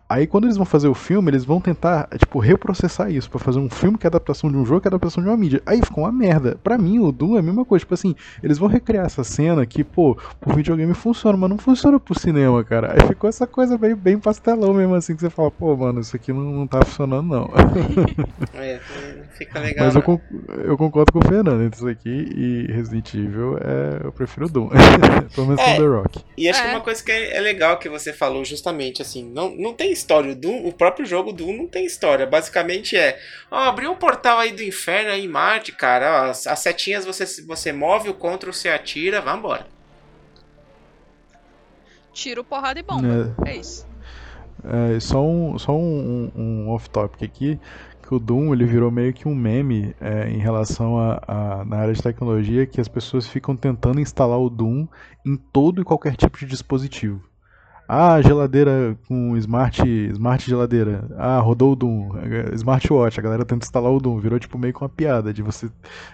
Aí quando eles vão fazer o filme, eles vão tentar, tipo, reprocessar isso pra fazer um filme que é adaptação de um jogo que é adaptação de uma mídia. Aí ficou uma merda. Pra mim, o Doom é a mesma coisa. Tipo assim, eles vão recriar essa cena que, pô, pro videogame funciona, mas não funciona pro cinema, cara. Aí ficou essa coisa bem, bem pastelão mesmo, assim, que você fala, pô, mano, isso aqui não, não tá funcionando, não. [laughs] [laughs] É, não fica legal. Mas eu, con- eu concordo com o Fernando entre isso aqui e Resident Evil, é, eu prefiro Doom. [laughs] Pelo menos É. com The Rock. E acho que É. uma coisa que é, é legal que você falou justamente assim, não, não tem história. O, Doom, o próprio jogo Doom não tem história. Basicamente é, ó, abriu um portal aí do inferno aí em Marte, cara. Ó, as, as setinhas você, você move, o control você atira, vambora. Tiro, porrada e bomba. É, isso. É, só um, só um, um- um off-topic aqui. Que o Doom ele virou meio que um meme é, em relação a, a, na área de tecnologia que as pessoas ficam tentando instalar o Doom em todo e qualquer tipo de dispositivo. Ah, geladeira com smart, smart geladeira. Ah, rodou o Doom. Smartwatch, a galera tenta instalar o Doom. Virou tipo meio que uma piada de você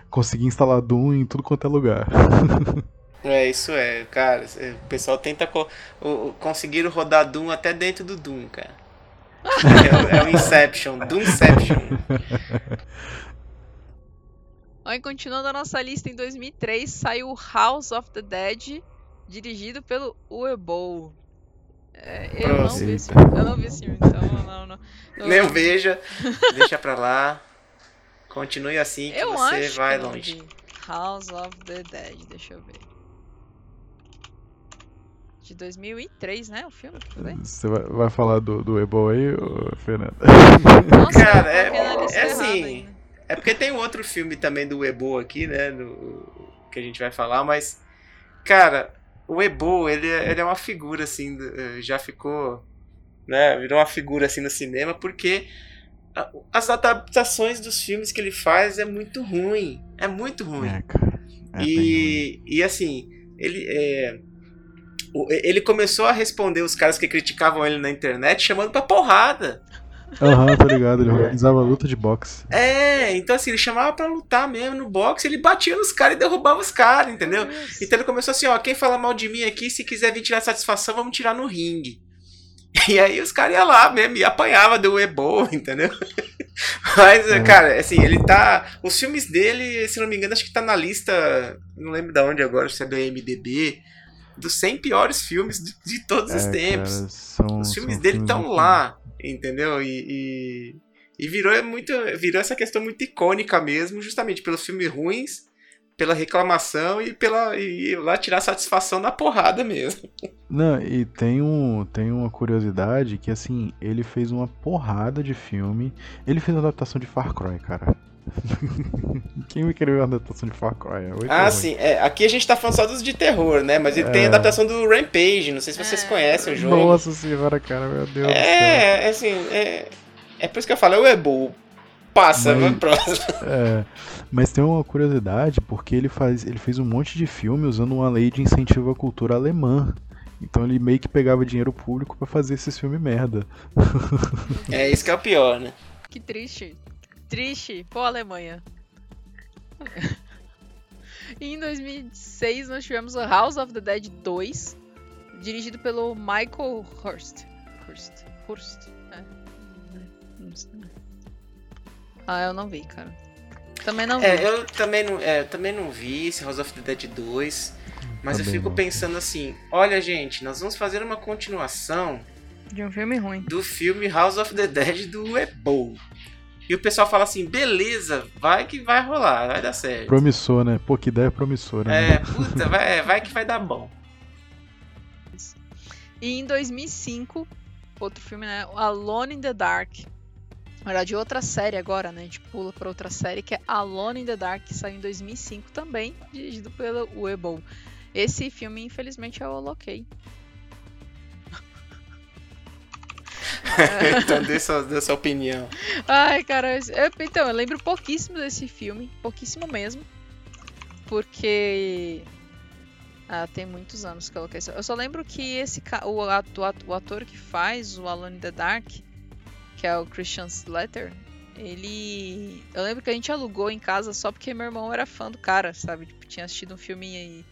conseguir instalar Doom em tudo quanto é lugar. [laughs] É, isso é, cara. O pessoal tenta co conseguir rodar Doom até dentro do Doom, cara. É, é o Inception, Doomception. Aí, continuando a nossa lista, em 2003 saiu House of the Dead, dirigido pelo Uwe Boll. É, eu, não vi esse, eu não vi esse filme, então não, não, não. Nem veja, [laughs] deixa pra lá. Continue assim que eu você vai longe. House of the Dead, deixa eu ver de 2003, né? O filme? Você vai, vai, falar do, do Ebo aí, Fernanda? Nossa, Cara, é, é assim. É porque tem um outro filme também do Ebo aqui, né? Do, que a gente vai falar, mas. Cara, o Ebo, ele, é, ele é uma figura, assim. Eh, já ficou. Né, virou uma figura assim no cinema, porque as adaptações dos filmes que ele faz é muito ruim. É muito ruim. É, cara. É e, ruim. e assim, ele. É, ele começou a responder os caras que criticavam ele na internet chamando pra porrada. Aham, uhum, tô ligado, ele organizava luta de boxe. É, então assim, ele chamava pra lutar mesmo no boxe, ele batia nos caras e derrubava os caras, entendeu? Isso. Então ele começou assim, ó, quem fala mal de mim aqui, se quiser vir tirar satisfação, vamos tirar no ringue. [laughs] E aí os caras iam lá mesmo e apanhava do Ebo, entendeu? [laughs] Mas, é. cara, assim, ele tá. Os filmes dele, se não me engano, acho que tá na lista. Não lembro de onde agora, se é do MDB dos 100 piores filmes de, de todos é, os tempos. Cara, são, os filmes dele estão lá, entendeu? E, e, e, virou muito, virou essa questão muito icônica mesmo, justamente pelos filmes ruins, pela reclamação e pela e lá tirar satisfação na porrada mesmo. Não, e tem um tem uma curiosidade que assim, ele fez uma porrada de filme. Ele fez a adaptação de Far Cry, cara. [laughs] Quem me queria ver a adaptação de Far Cry? É ah, ruim. sim. É, aqui a gente tá falando só dos de terror, né? Mas ele é... tem a adaptação do Rampage. Não sei se vocês é... conhecem o jogo. Nossa senhora, cara, meu Deus é, do céu. É, assim, é, é por isso que eu falo, é o. Passa, mas, próximo. [laughs] É, mas tem uma curiosidade, porque ele, faz, ele fez um monte de filme usando uma lei de incentivo à cultura alemã. Então ele meio que pegava dinheiro público para fazer esses filmes merda. É isso que é o pior, né? Que triste. Triste. Pô, Alemanha. [laughs] e em 2006 nós tivemos o House of the Dead 2, dirigido pelo Michael Hurst. Hurst. Hurst. É. Ah, eu não vi, cara. Também não é, vi. Eu também não, é, também não vi esse House of the Dead 2. Mas tá eu fico pensando assim: olha, gente, nós vamos fazer uma continuação. De um filme ruim. Do filme House of the Dead do Ebo. E o pessoal fala assim, beleza, vai que vai rolar, vai dar certo. Promissor, né? Pô, que ideia promissora. É, né? puta, vai, vai que vai dar bom. E em 2005, outro filme, né? Alone in the Dark. Na verdade, outra série agora, né? A gente pula para outra série que é Alone in the Dark, que saiu em 2005 também, dirigido pelo Webble. Esse filme, infelizmente, eu aloquei. [laughs] então dê sua, dê sua opinião. Ai, cara, eu, então, eu lembro pouquíssimo desse filme, pouquíssimo mesmo. Porque. Ah, tem muitos anos que eu coloquei isso. Eu só lembro que esse o, ator, o ator que faz o Alone in the Dark, que é o Christian Slater, ele. Eu lembro que a gente alugou em casa só porque meu irmão era fã do cara, sabe? Tipo, tinha assistido um filme aí.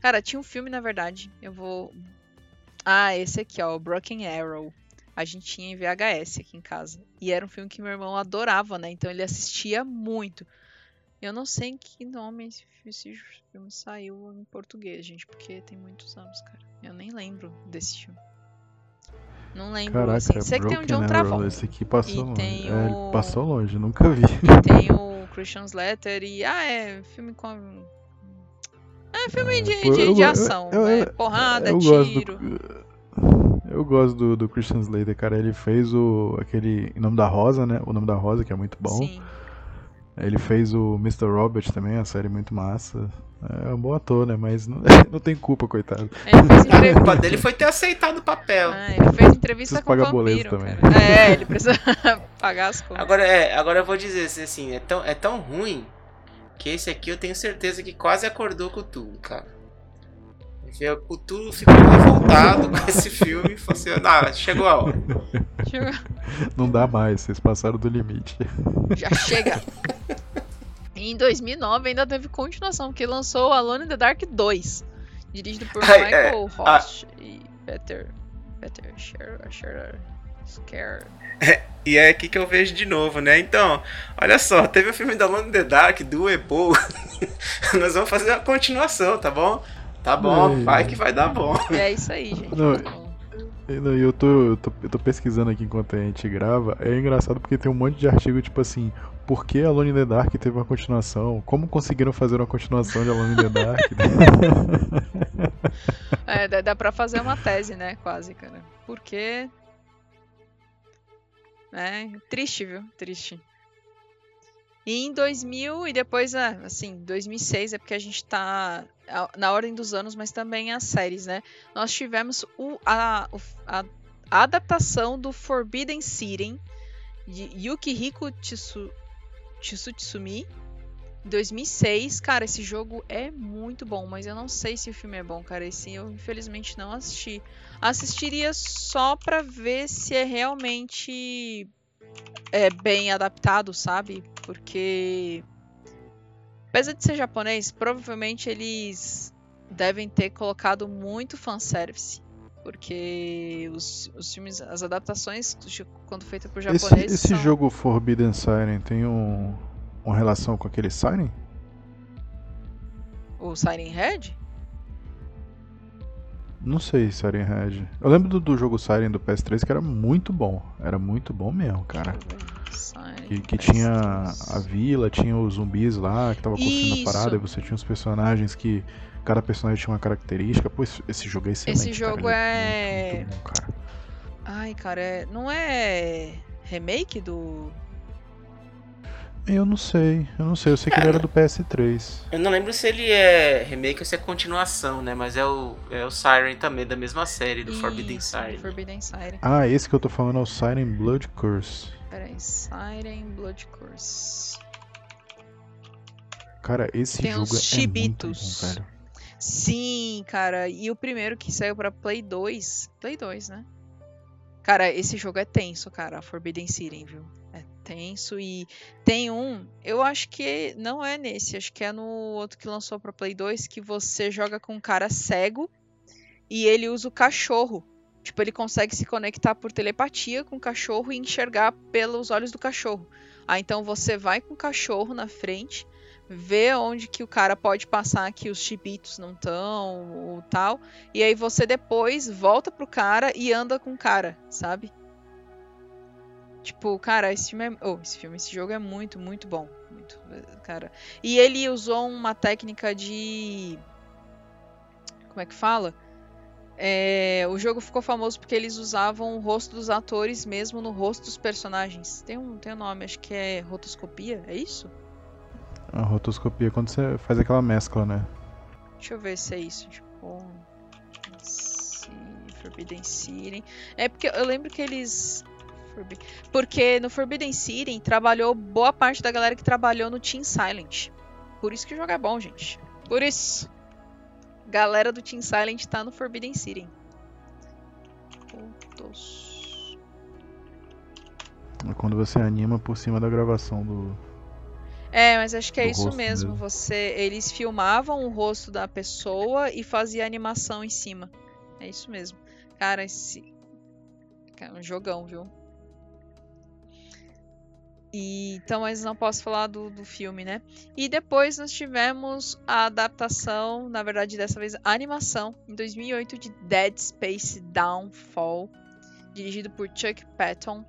Cara, tinha um filme, na verdade. Eu vou ah, esse aqui, ó, o Broken Arrow. A gente tinha em VHS aqui em casa. E era um filme que meu irmão adorava, né? Então ele assistia muito. Eu não sei em que nome esse, filme saiu em português, gente, porque tem muitos anos, cara. Eu nem lembro desse filme. Não lembro, Caraca, assim. Sei que tem o John Travolta. Esse aqui passou longe. É, o... passou longe, nunca [laughs] vi. E tem o Christian Slater e... Ah, é, filme com é filme é, de, de, eu, de ação. Eu, eu, é porrada, tiro. Do, eu gosto do, do Christian Slater, cara. Ele fez o aquele Em Nome da Rosa, né? O Nome da Rosa, que é muito bom. Sim. Ele fez o Mr. Robert também, a série muito massa. É um bom ator, né? Mas não, [laughs] não tem culpa, coitado. Ele fez [laughs] A culpa dele foi ter aceitado o papel. Ah, ele fez entrevista Precisa com o pagar boleto vampiro, também. cara. É, ele precisa [laughs] pagar as contas. Agora, é, agora eu vou dizer assim, é tão, é tão ruim que esse aqui eu tenho certeza que quase acordou com o Tulo, cara. O Tulo ficou revoltado com esse [laughs] filme e falou assim, ah, chegou a hora. Eu- Não dá mais, vocês passaram do limite. Já chega. E em 2009 ainda teve continuação, que lançou Alone in the Dark 2, dirigido por Ai, Michael é, Host e Peter Peter Scherer, Scherer, Scare. E é aqui que eu vejo de novo, né? Então, olha só, teve o filme da Lone in the Dark, do Ebo. [laughs] Nós vamos fazer a continuação, tá bom? Tá bom, Ai, vai ai. que vai dar bom. E é isso aí, gente. Não, E não, eu tô, eu, tô, eu tô pesquisando aqui enquanto a gente grava. É engraçado porque tem um monte de artigo tipo assim. Por que Alone in the Dark teve uma continuação? Como conseguiram fazer uma continuação de Alone in the Dark? [laughs] é, dá, dá pra fazer uma tese, né? Quase, cara. Porque. É, triste, viu? Triste. E em 2000 e depois, ah, assim, 2006 é porque a gente tá na ordem dos anos, mas também as séries, né? Nós tivemos o, a, a, a adaptação do Forbidden City de Yukihiko Tsu, Tsutsumi em 2006. Cara, esse jogo é muito bom, mas eu não sei se o filme é bom, cara. Esse eu infelizmente não assisti. Assistiria só pra ver se é realmente é bem adaptado, sabe? Porque apesar de ser japonês, provavelmente eles devem ter colocado muito fanservice. Porque os, os filmes, as adaptações, quando feitas por esse japoneses. esse são... jogo Forbidden Siren tem um, uma relação com aquele Siren? O Siren Head? Não sei, Siren Head. Eu lembro do, do jogo Siren do PS3 que era muito bom. Era muito bom mesmo, cara. Siren Que, que PS3. tinha a vila, tinha os zumbis lá, que tava construindo Isso. a parada, e você tinha os personagens que. Cada personagem tinha uma característica. Pô, esse, jogo é excelente. Esse jogo cara. ele é- Muito, muito bom, cara. Ai, cara, é... não é remake do. Eu não sei, eu não sei. Eu sei que ele era do PS3. Eu não lembro se ele é remake ou se é continuação, né? Mas é o, é o Siren também, da mesma série, do Forbidden Isso, Siren. Forbidden Siren. Ah, esse que eu tô falando é o Siren Blood Curse. Peraí, Siren Blood Curse. Cara, esse Tem jogo uns é muito chibitos. bom, velho. Sim, cara. E o primeiro que saiu pra Play 2. Play 2, né? Cara, esse jogo é tenso, cara. Forbidden City, viu? Tenso. E tem um. Eu acho que não é nesse. Acho que é no outro que lançou pra Play 2. Que você joga com um cara cego. E ele usa o cachorro. Tipo, ele consegue se conectar por telepatia com o cachorro e enxergar pelos olhos do cachorro. Ah, então você vai com o cachorro na frente vê onde que o cara pode passar que os chibitos não estão ou tal. E aí você depois volta pro cara e anda com o cara, sabe? Tipo, cara, esse filme é. Oh, esse filme, esse jogo é muito, muito bom. Muito, cara. E ele usou uma técnica de. Como é que fala? É, o jogo ficou famoso porque eles usavam o rosto dos atores mesmo no rosto dos personagens. Tem um, tem um nome, acho que é rotoscopia, é isso? A rotoscopia é quando você faz aquela mescla, né? Deixa eu ver se é isso. Tipo. Forbidden City. É porque eu lembro que eles. Porque no Forbidden City trabalhou boa parte da galera que trabalhou no Team Silent. Por isso que o jogo é bom, gente. Por isso. Galera do Team Silent tá no Forbidden City. Fotos. É quando você anima por cima da gravação do. É, mas acho que é isso mesmo. Você, eles filmavam o rosto da pessoa e fazia animação em cima. É isso mesmo. Cara, esse é um jogão, viu? E, então, mas não posso falar do, do filme, né? E depois nós tivemos a adaptação, na verdade, dessa vez a animação, em 2008, de Dead Space Downfall, dirigido por Chuck Patton.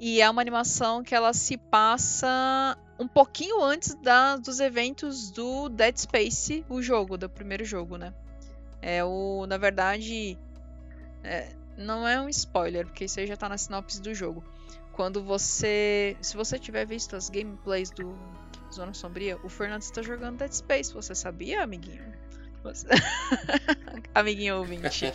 E é uma animação que ela se passa um pouquinho antes da- dos eventos do Dead Space, o jogo, do primeiro jogo, né? É o, na verdade, é, não é um spoiler, porque isso aí já tá na sinopse do jogo. Quando você, se você tiver visto as gameplays do Zona Sombria, o Fernando está jogando Dead Space. Você sabia, amiguinho? Você... [laughs] amiguinho ouvinte.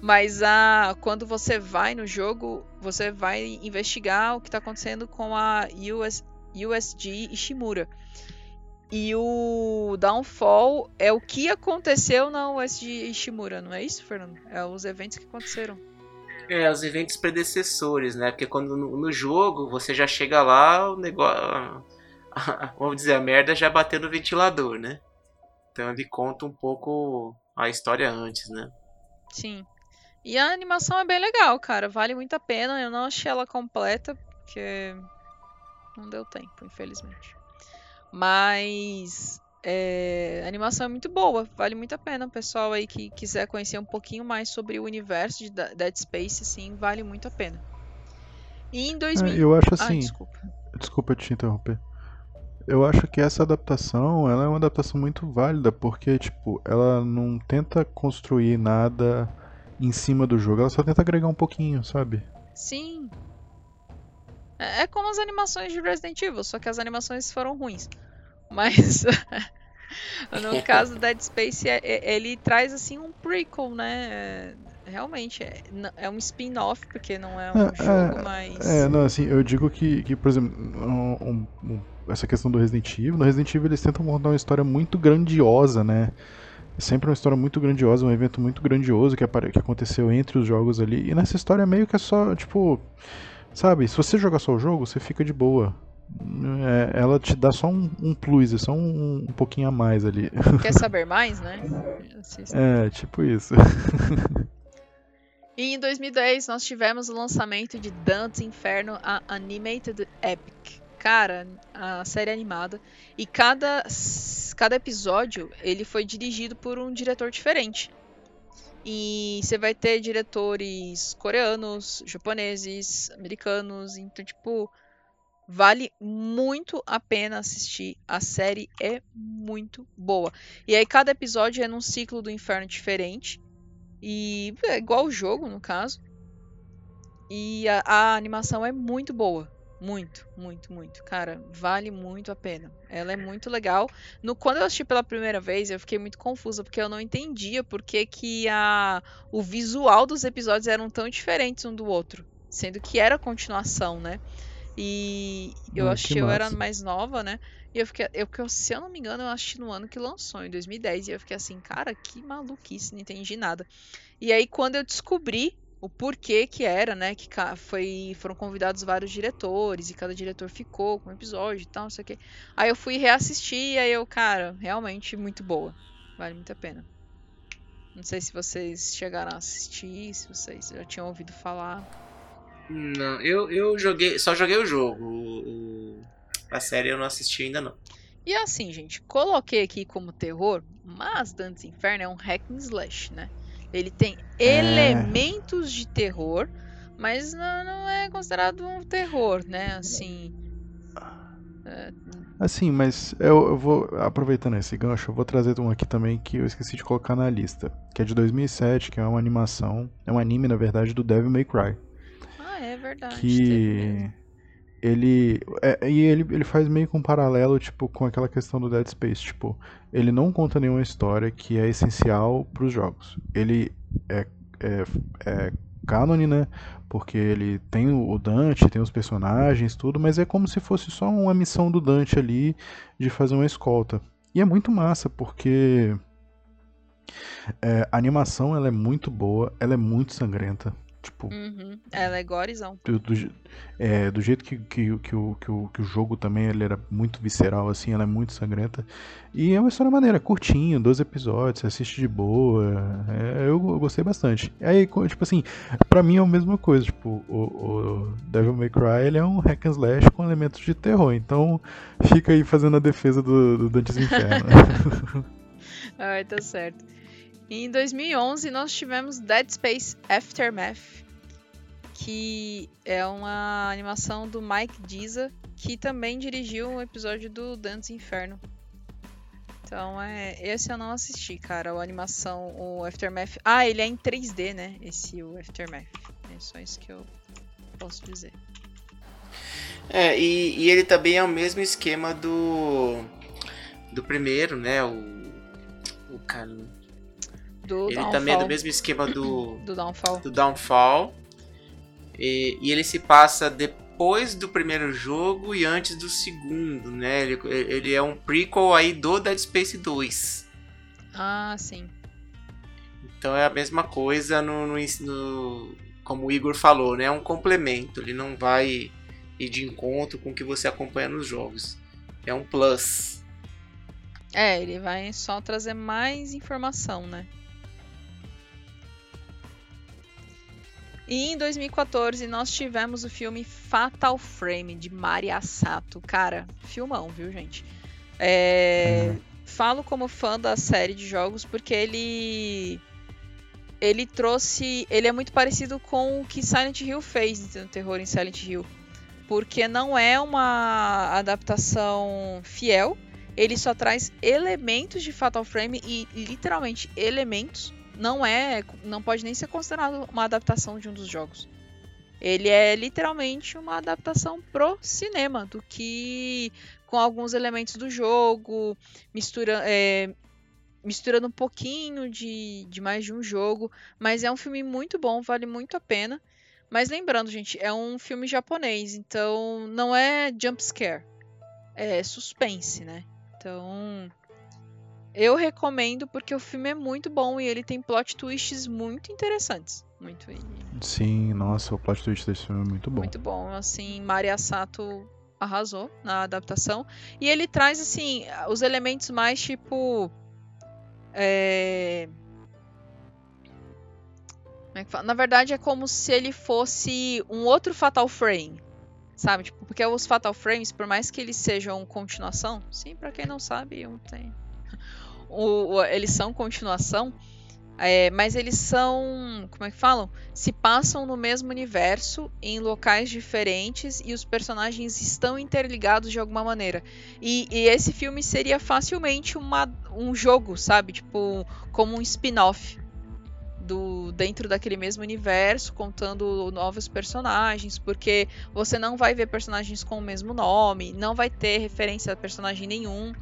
Mas a, quando você vai no jogo, você vai investigar o que está acontecendo com a US, USG Ishimura. E o Downfall é o que aconteceu na USG Ishimura, não é isso, Fernando? É os eventos que aconteceram. É, os eventos predecessores, né? Porque quando no, no jogo você já chega lá, o negócio. [laughs] Vamos dizer, a merda já bateu no ventilador, né? Então ele conta um pouco a história antes, né? Sim. E a animação é bem legal, cara. Vale muito a pena. Eu não achei ela completa, porque não deu tempo, infelizmente. Mas é, a animação é muito boa, vale muito a pena. O pessoal aí que quiser conhecer um pouquinho mais sobre o universo de Dead Space, assim, vale muito a pena. E em 2000... É, eu acho assim. Ah, desculpa. Desculpa te interromper. Eu acho que essa adaptação, ela é uma adaptação muito válida, porque tipo, ela não tenta construir nada em cima do jogo, ela só tenta agregar um pouquinho, sabe? Sim. É, é como as animações de Resident Evil, só que as animações foram ruins. Mas [laughs] no caso do Dead Space, é, é, ele traz assim um prequel, né? Realmente, é, é um spin-off, porque não é um é, jogo, é, mas. É, não, assim, eu digo que, que por exemplo, um, um, essa questão do Resident Evil, no Resident Evil eles tentam contar uma história muito grandiosa, né? Sempre uma história muito grandiosa, um evento muito grandioso que, que aconteceu entre os jogos ali. E nessa história meio que é só, tipo. Sabe, se você jogar só o jogo, você fica de boa é, ela te dá só um, um plus, é só um, um, pouquinho a mais ali. [laughs] Quer saber mais, né? É, tipo isso. E em 2010 nós tivemos o lançamento de Dante's Inferno, a Animated Epic. Cara, a série animada. E cada, cada episódio ele foi dirigido por um diretor diferente. E você vai ter diretores coreanos, japoneses, americanos. Então, tipo, Vale muito a pena assistir. A série é muito boa. E aí cada episódio é num ciclo do inferno diferente. E é igual o jogo, no caso. E a, a animação é muito boa. Muito, muito, muito. Cara, vale muito a pena. Ela é muito legal. No, quando eu assisti pela primeira vez, eu fiquei muito confusa, porque eu não entendia por que, que a, o visual dos episódios eram tão diferentes um do outro. Sendo que era continuação, né? E eu ah, achei, eu era mais nova, né? E eu fiquei, eu, se eu não me engano, eu assisti no ano que lançou, em 2010. E eu fiquei assim, cara, que maluquice, não entendi nada. E aí, quando eu descobri o porquê que era, né? Que foi, foram convidados vários diretores e cada diretor ficou com um episódio e tal, não sei o quê. Aí eu fui reassistir e aí eu, cara, realmente muito boa. Vale muito a pena. Não sei se vocês chegaram a assistir, se vocês já tinham ouvido falar. Não, eu, eu joguei. Só joguei o jogo. O, a série eu não assisti ainda não. E assim, gente, coloquei aqui como terror, mas Dantes Inferno é um hack and slash, né? Ele tem é... elementos de terror, mas não, não, é considerado um terror, né? Assim. É... Assim, mas eu, eu, vou. Aproveitando esse gancho, eu vou trazer um aqui também que eu esqueci de colocar na lista. Que é de 2007, que é uma animação. É um anime, na verdade, do Devil May Cry. Verdade. Que ele é, e ele, ele faz meio que um paralelo tipo com aquela questão do Dead Space, tipo, ele não conta nenhuma história que é essencial para os jogos. Ele é, é, é canon, né? Porque ele tem o Dante, tem os personagens, tudo, mas é como se fosse só uma missão do Dante ali de fazer uma escolta. E é muito massa porque é, a animação ela é muito boa, ela é muito sangrenta. Tipo, uhum. Ela é gorezão. Do, do, é, do jeito que, que, que, o, que, o, que o jogo também ele era muito visceral, assim, ela é muito sangrenta. E é uma história maneira, curtinho, 12 episódios, você assiste de boa. É, eu, eu, gostei bastante. Aí, tipo assim, pra mim é a mesma coisa. Tipo, o, o Devil May Cry ele é um hack and slash com elementos de terror. Então fica aí fazendo a defesa do, do Dantes Inferno. [laughs] Ai, tá certo. Em 2011 nós tivemos Dead Space Aftermath, que é uma animação do Mike Diza, que também dirigiu um episódio do Dantes Inferno. Então, é, esse eu não assisti, cara. A animação, o Aftermath. Ah, ele é em 3D, né? Esse o Aftermath. É só isso que eu posso dizer. É, e, e ele também é o mesmo esquema do. Do primeiro, né? O. O cara. Do Ele Downfall. também é do mesmo esquema do. [coughs] Do Downfall. do Downfall. E, e ele se passa depois do primeiro jogo e antes do segundo, né? Ele, ele é um prequel aí do Dead Space 2. Ah, sim. Então é a mesma coisa no, no, no- como o Igor falou, né? É um complemento. Ele não vai ir de encontro com o que você acompanha nos jogos. É um plus. É, ele vai só trazer mais informação, né? E em 2014 nós tivemos o filme Fatal Frame de Mari Asato. Cara, filmão, viu, gente? É, Falo como fã da série de jogos porque ele ele trouxe, ele é muito parecido com o que Silent Hill fez no terror em Silent Hill, porque não é uma adaptação fiel, ele só traz elementos de Fatal Frame e literalmente elementos. Não é, não pode nem ser considerado uma adaptação de um dos jogos. Ele é literalmente uma adaptação pro cinema do que com alguns elementos do jogo, mistura, é, misturando um pouquinho de, de mais de um jogo, mas é um filme muito bom, vale muito a pena. Mas lembrando, gente, é um filme japonês, então não é jump scare, é suspense, né? Então, eu recomendo porque o filme é muito bom e ele tem plot twists muito interessantes. Muito, Sim, nossa, o plot twist desse filme é muito bom. muito bom. Assim, Maria Sato arrasou na adaptação. E ele traz, assim, os elementos mais tipo. É... Como é? Na verdade, é como se ele fosse um outro Fatal Frame. Sabe? Tipo, porque os Fatal Frames, por mais que eles sejam continuação, sim, pra quem não sabe, um tem. O, o- eles são continuação, é, mas eles são. Como é que falam? Se passam no mesmo universo, em locais diferentes, e os personagens estão interligados de alguma maneira. E, e esse filme seria facilmente uma, um jogo, sabe? Tipo, como um spin-off. Do, dentro daquele mesmo universo, contando novos personagens, porque você não vai ver personagens com o mesmo nome, não vai ter referência a personagem nenhum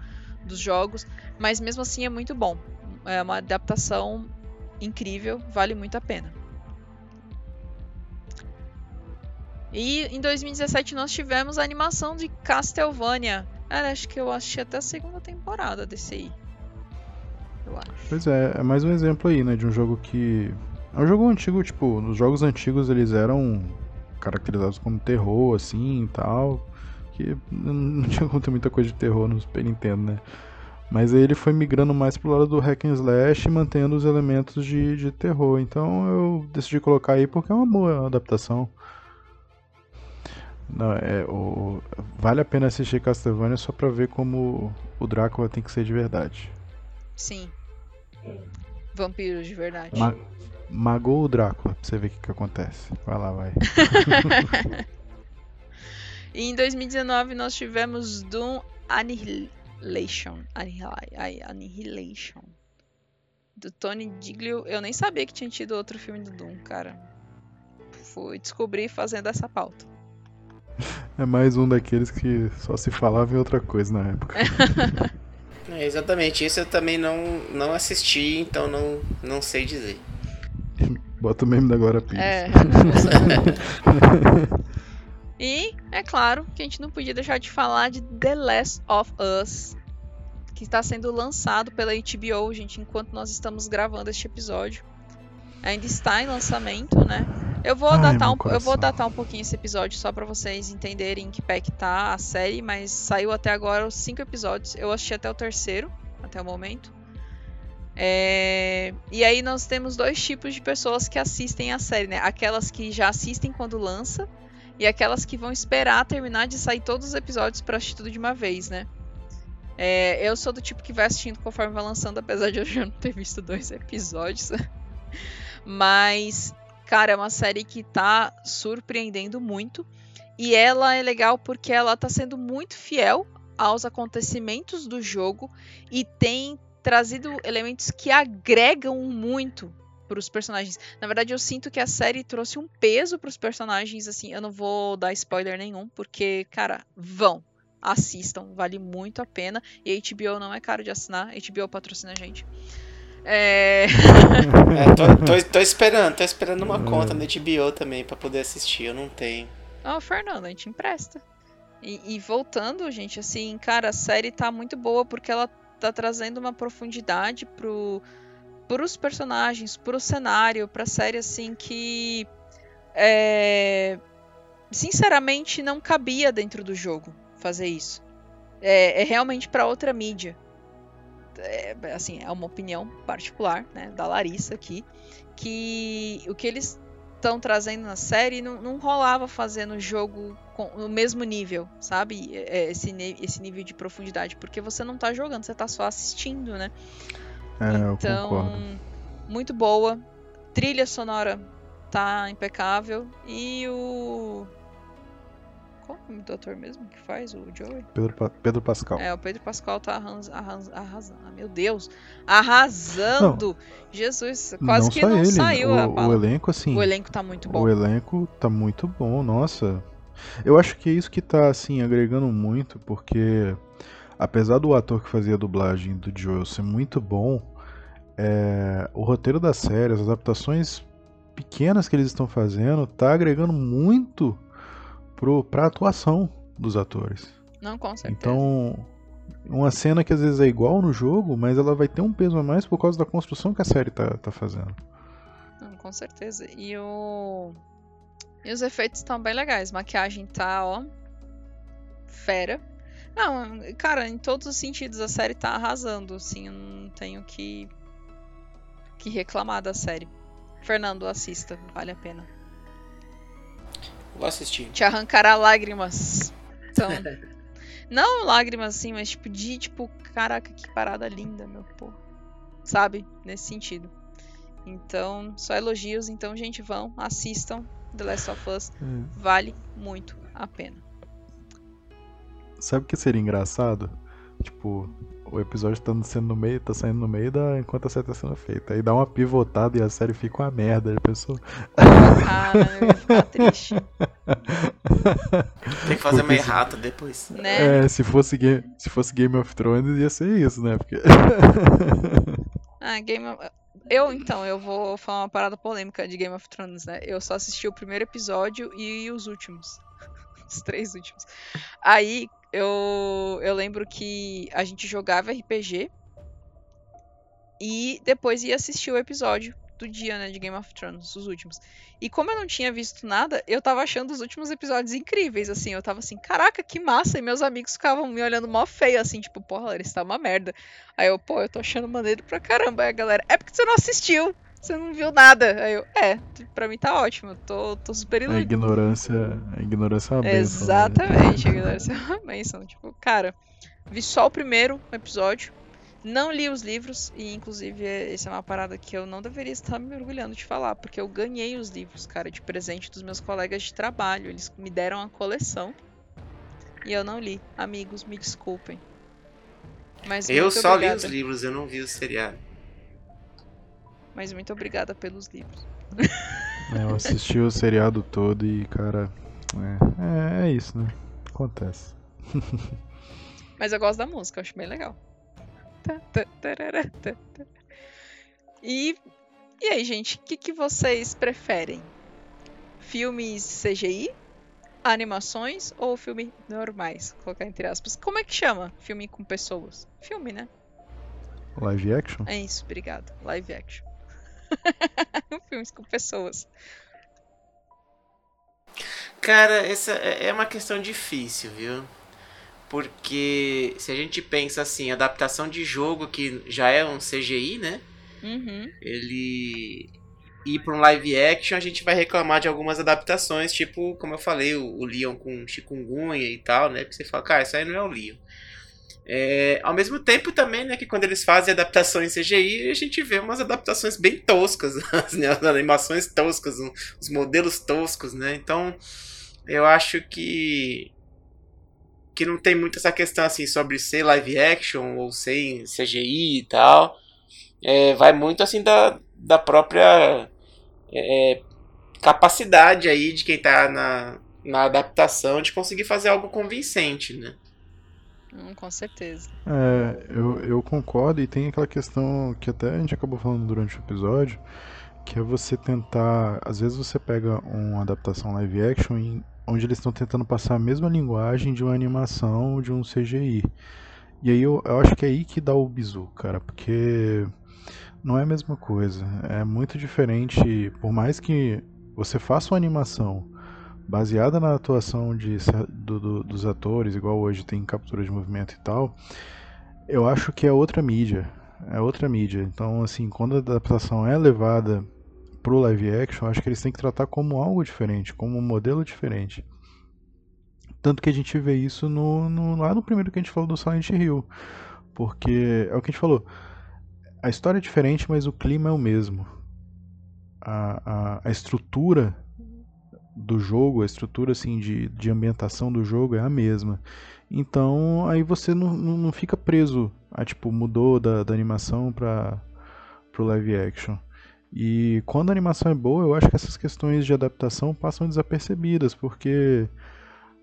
dos jogos, mas mesmo assim é muito bom. É uma adaptação incrível, vale muito a pena. E em 2017 nós tivemos a animação de Castlevania. Cara, acho que eu assisti até a segunda temporada desse aí. Eu acho. Pois é, é mais um exemplo aí, né, de um jogo que... É um jogo antigo, tipo, nos jogos antigos eles eram caracterizados como terror, assim, e tal, que não tinha ter muita coisa de terror no Super Nintendo, né. Mas aí ele foi migrando mais pro lado do hack and slash, mantendo os elementos de, de terror. Então eu decidi colocar aí porque é uma boa adaptação. Não, é, o, vale a pena assistir Castlevania só pra ver como o Drácula tem que ser de verdade. Sim. Vampiros de verdade. Ma magou o Drácula, pra você ver o que, que acontece. Vai lá, vai. [laughs] E em 2019 nós tivemos Doom Annihilation. Annihilation. Do Tony Diglio. Eu nem sabia que tinha tido outro filme do Doom, cara. Fui descobrir fazendo essa pauta. É mais um daqueles que só se falava em outra coisa na época. [laughs] É, exatamente, esse eu também não, não assisti, então não, não sei dizer. Bota o meme da Glória Pires. É. [laughs] e, é claro, que a gente não podia deixar de falar de The Last of Us, que está sendo lançado pela HBO, gente, enquanto nós estamos gravando este episódio. Ainda está em lançamento, né? Eu vou, Ai, datar um, eu vou datar um pouquinho esse episódio só pra vocês entenderem em que pé que tá a série, mas saiu até agora os cinco episódios. Eu assisti até o terceiro, até o momento. É, E aí nós temos dois tipos de pessoas que assistem a série, né? Aquelas que já assistem quando lança e aquelas que vão esperar terminar de sair todos os episódios pra assistir tudo de uma vez, né? É, eu sou do tipo que vai assistindo conforme vai lançando, apesar de eu já não ter visto dois [laughs] episódios. Mas, cara, é uma série que tá surpreendendo muito. E ela é legal porque ela tá sendo muito fiel aos acontecimentos do jogo e tem trazido elementos que agregam muito pros personagens. Na verdade, eu sinto que a série trouxe um peso pros personagens, assim, eu não vou dar spoiler nenhum, porque, cara, vão. Assistam, vale muito a pena. E a HBO não é caro de assinar, a HBO patrocina a gente. É... [laughs] É, tô, tô- tô esperando, tô esperando uma conta no HBO também pra poder assistir, eu não tenho. Ó, Fernando, a gente empresta. E, e voltando, gente, assim, cara, a série tá muito boa porque ela tá trazendo uma profundidade pro, pros personagens, pro cenário, pra série, assim, que. É, sinceramente, não cabia dentro do jogo fazer isso. É, é realmente pra outra mídia. É, assim, é uma opinião particular, né, da Larissa aqui, que o que eles estão trazendo na série não, não rolava fazer no jogo com- no mesmo nível, sabe? É, Esse, esse nível de profundidade, porque você não tá jogando, você tá só assistindo, né? É, então, muito boa. Trilha sonora tá impecável. E o. Qual o nome do ator mesmo que faz o Joey? Pedro, Pa- Pedro Pascal. É, o Pedro Pascal tá arras- arras- arrasando. Ah, meu Deus! Arrasando! Jesus, quase não que não ele, saiu a o, o elenco, assim. O elenco tá muito bom. O elenco tá muito bom, nossa. Eu acho que é isso que tá, assim, agregando muito, porque apesar do ator que fazia a dublagem do Joel ser muito bom, é, o roteiro da série, as adaptações pequenas que eles estão fazendo, tá agregando muito pro, pra atuação dos atores. Não, com certeza. Então, uma cena que às vezes é igual no jogo, mas ela vai ter um peso a mais por causa da construção que a série tá, tá fazendo. Não, com certeza. E o. E os efeitos estão bem legais. Maquiagem tá, ó. Fera. Não, cara, em todos os sentidos a série tá arrasando, assim, eu não tenho que. que reclamar da série. Fernando, assista, vale a pena. Vou assistir. Te arrancará lágrimas. Então. [laughs] não lágrimas assim, mas tipo, de tipo, caraca, que parada linda, meu pô. Sabe? Nesse sentido. Então, só elogios. Então, gente, vão, assistam The Last of Us. Vale muito a pena. Sabe o que seria engraçado? Tipo, o episódio tá sendo no meio, tá saindo no meio da enquanto a série tá sendo feita. Aí dá uma pivotada e a série fica uma merda. A pessoa. Ah, eu ia ficar triste. Tem que fazer uma Porque se- errata depois. Né? É, se fosse, Game, se fosse Game of Thrones ia ser isso, né? Porque. [laughs] Ah, Game of... Eu, então, eu vou falar uma parada polêmica de Game of Thrones, né? Eu só assisti o primeiro episódio e os últimos. [laughs] Os três últimos. Aí, eu, eu lembro que a gente jogava RPG e depois ia assistir o episódio do dia, né, de Game of Thrones, os últimos. E como eu não tinha visto nada, eu tava achando os últimos episódios incríveis, assim. Eu tava assim, caraca, que massa! E meus amigos ficavam me olhando mó feio, assim, tipo, porra, Larissa, tá uma merda. Aí eu, pô, eu tô achando maneiro pra caramba. Aí a galera, é porque você não assistiu, você não viu nada. Aí eu, é, pra mim tá ótimo, tô, tô super A iludido. ignorância, a ignorância é uma benção. né? Exatamente, a galera, isso é uma benção. Tipo, cara, vi só o primeiro episódio, não li os livros, e inclusive é- essa é uma parada que eu não deveria estar me orgulhando de falar, porque eu ganhei os livros, cara, de presente dos meus colegas de trabalho. Eles me deram a coleção e eu não li. Amigos, me desculpem. Mas Eu só li obrigada. os livros, eu não vi o seriado. Mas muito obrigada pelos livros. É, eu assisti o seriado todo e, cara. É, é, é isso, né? Acontece. [laughs] Mas eu gosto da música, eu acho bem legal. Tá, tá, tá. E, e aí, gente, o que, que vocês preferem? Filmes CGI? Animações ou filme normais? Vou colocar entre aspas. Como é que chama? Filme com pessoas? Filme, né? Live action? É isso, obrigado. Live action. [laughs] Filmes com pessoas. Cara, essa é é uma questão difícil, viu? Porque se a gente pensa assim, adaptação de jogo que já é um CGI, né? Uhum. Ele ir para um live action, a gente vai reclamar de algumas adaptações, tipo, como eu falei, o, o Leon com chikungunya e tal, né? Que você fala, cara, isso aí não é o Leon. É, ao mesmo tempo também, né, que quando eles fazem adaptações CGI, a gente vê umas adaptações bem toscas, [laughs] né, as animações toscas, os modelos toscos, né? Então, eu acho que que não tem muito essa questão assim sobre ser live action ou ser CGI e tal. É, vai muito assim da, da própria é, capacidade aí de quem está na, na adaptação de conseguir fazer algo convincente, né? Hum, com certeza. É, eu, eu concordo e tem aquela questão que até a gente acabou falando durante o episódio, que é você tentar. Às vezes você pega uma adaptação live action em, onde eles estão tentando passar a mesma linguagem de uma animação de um CGI. E aí eu, eu acho que é aí que dá o bizu, cara, porque não é a mesma coisa. É muito diferente, por mais que você faça uma animação baseada na atuação de, do, do, dos atores, igual hoje tem captura de movimento e tal, eu acho que é outra mídia. É outra mídia. Então, assim, quando a adaptação é levada pro live action, acho que eles têm que tratar como algo diferente, como um modelo diferente. Tanto que a gente vê isso no, no, lá no primeiro que a gente falou do Silent Hill. Porque é o que a gente falou. A história é diferente, mas o clima é o mesmo. A, a, a estrutura do jogo, a estrutura assim de, de ambientação do jogo é a mesma. Então aí você não, não fica preso a tipo, mudou da, da animação para o live action. E quando a animação é boa, eu acho que essas questões de adaptação passam desapercebidas, porque,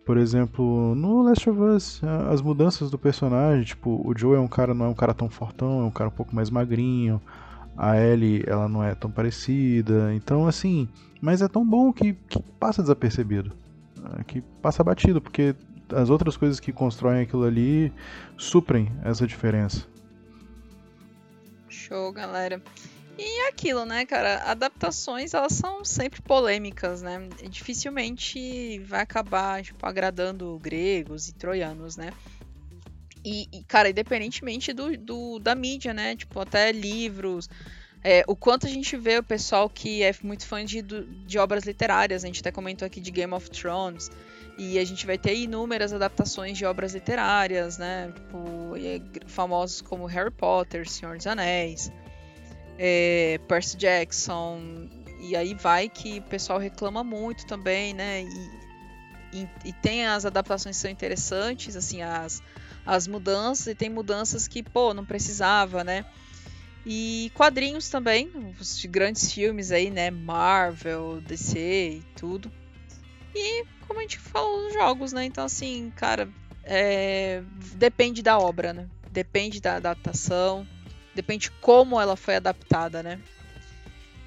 por exemplo, no Last of Us, as mudanças do personagem, tipo, o Joe é um cara, não é um cara tão fortão, é um cara um pouco mais magrinho, a Ellie, ela não é tão parecida, então assim, mas é tão bom que, que passa desapercebido, né, que passa batido, porque as outras coisas que constroem aquilo ali suprem essa diferença. Show, galera. E é aquilo, né, cara? Adaptações, elas são sempre polêmicas, né? Dificilmente vai acabar, tipo, agradando gregos e troianos, né? E, e cara, independentemente do, do, da mídia, né? Tipo, até livros. É, o quanto a gente vê o pessoal que é muito fã de, de obras literárias, a gente até comentou aqui de Game of Thrones, e a gente vai ter inúmeras adaptações de obras literárias, né? Tipo, famosos como Harry Potter, Senhor dos Anéis é, Percy Jackson, e aí vai que o pessoal reclama muito também, né? E, e, e, tem as adaptações que são interessantes, assim, as, as mudanças, e tem mudanças que, pô, não precisava, né? E quadrinhos também, os grandes filmes aí, né? Marvel, DC e tudo. E como a gente falou jogos, né? Então, assim, cara, é... depende da obra, né? Depende da adaptação. Depende como ela foi adaptada, né?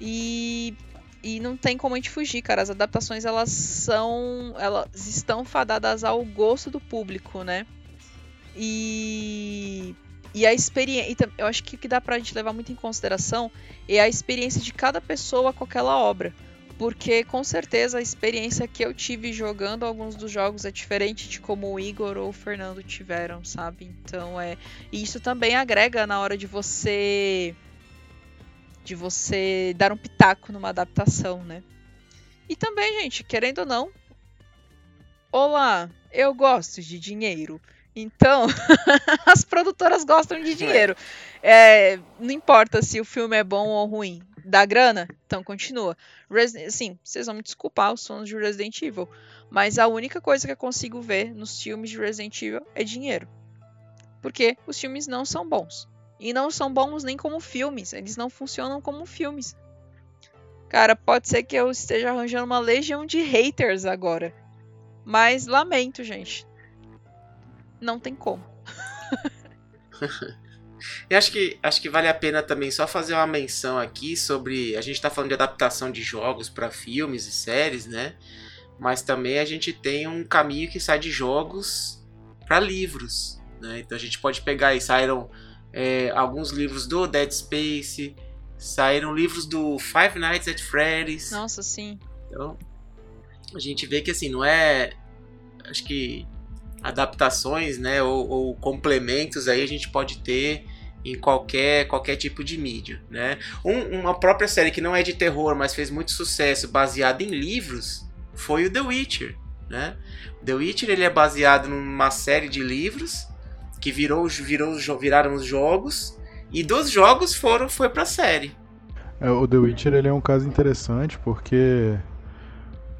E, e não tem como a gente fugir, cara. As adaptações elas são. Elas estão fadadas ao gosto do público, né? E. E a experiência. Eu acho que o que dá pra gente levar muito em consideração é a experiência de cada pessoa com aquela obra porque com certeza a experiência que eu tive jogando alguns dos jogos é diferente de como o Igor ou o Fernando tiveram, sabe? Então é. E isso também agrega na hora de você. de você dar um pitaco numa adaptação, né? E também, gente, querendo ou não. Olá, eu gosto de dinheiro. Então, [laughs] as produtoras gostam de dinheiro. É, não importa se o filme é bom ou ruim dá grana? Então continua. Resident, sim, vocês vão me desculpar os fãs de Resident Evil, mas a única coisa que eu consigo ver nos filmes de Resident Evil é dinheiro. Porque os filmes não são bons. E não são bons nem como filmes, eles não funcionam como filmes. Cara, pode ser que eu esteja arranjando uma legião de haters agora. Mas lamento, gente. Não tem como. [laughs] E acho que, acho que vale a pena também só fazer uma menção aqui sobre. A gente está falando de adaptação de jogos para filmes e séries, né? Mas também a gente tem um caminho que sai de jogos para livros. Né? Então a gente pode pegar e saíram é, alguns livros do Dead Space, saíram livros do Five Nights at Freddy's. Nossa, sim. Então a gente vê que assim, não é. Acho que adaptações, né, ou, ou, complementos aí a gente pode ter em qualquer, qualquer tipo de mídia, né? Um, uma própria série que não é de terror, mas fez muito sucesso, baseada em livros, foi o The Witcher, né? The Witcher ele é baseado numa série de livros que virou, virou viraram os jogos e dos jogos foram foi para série. É, o The Witcher ele é um caso interessante porque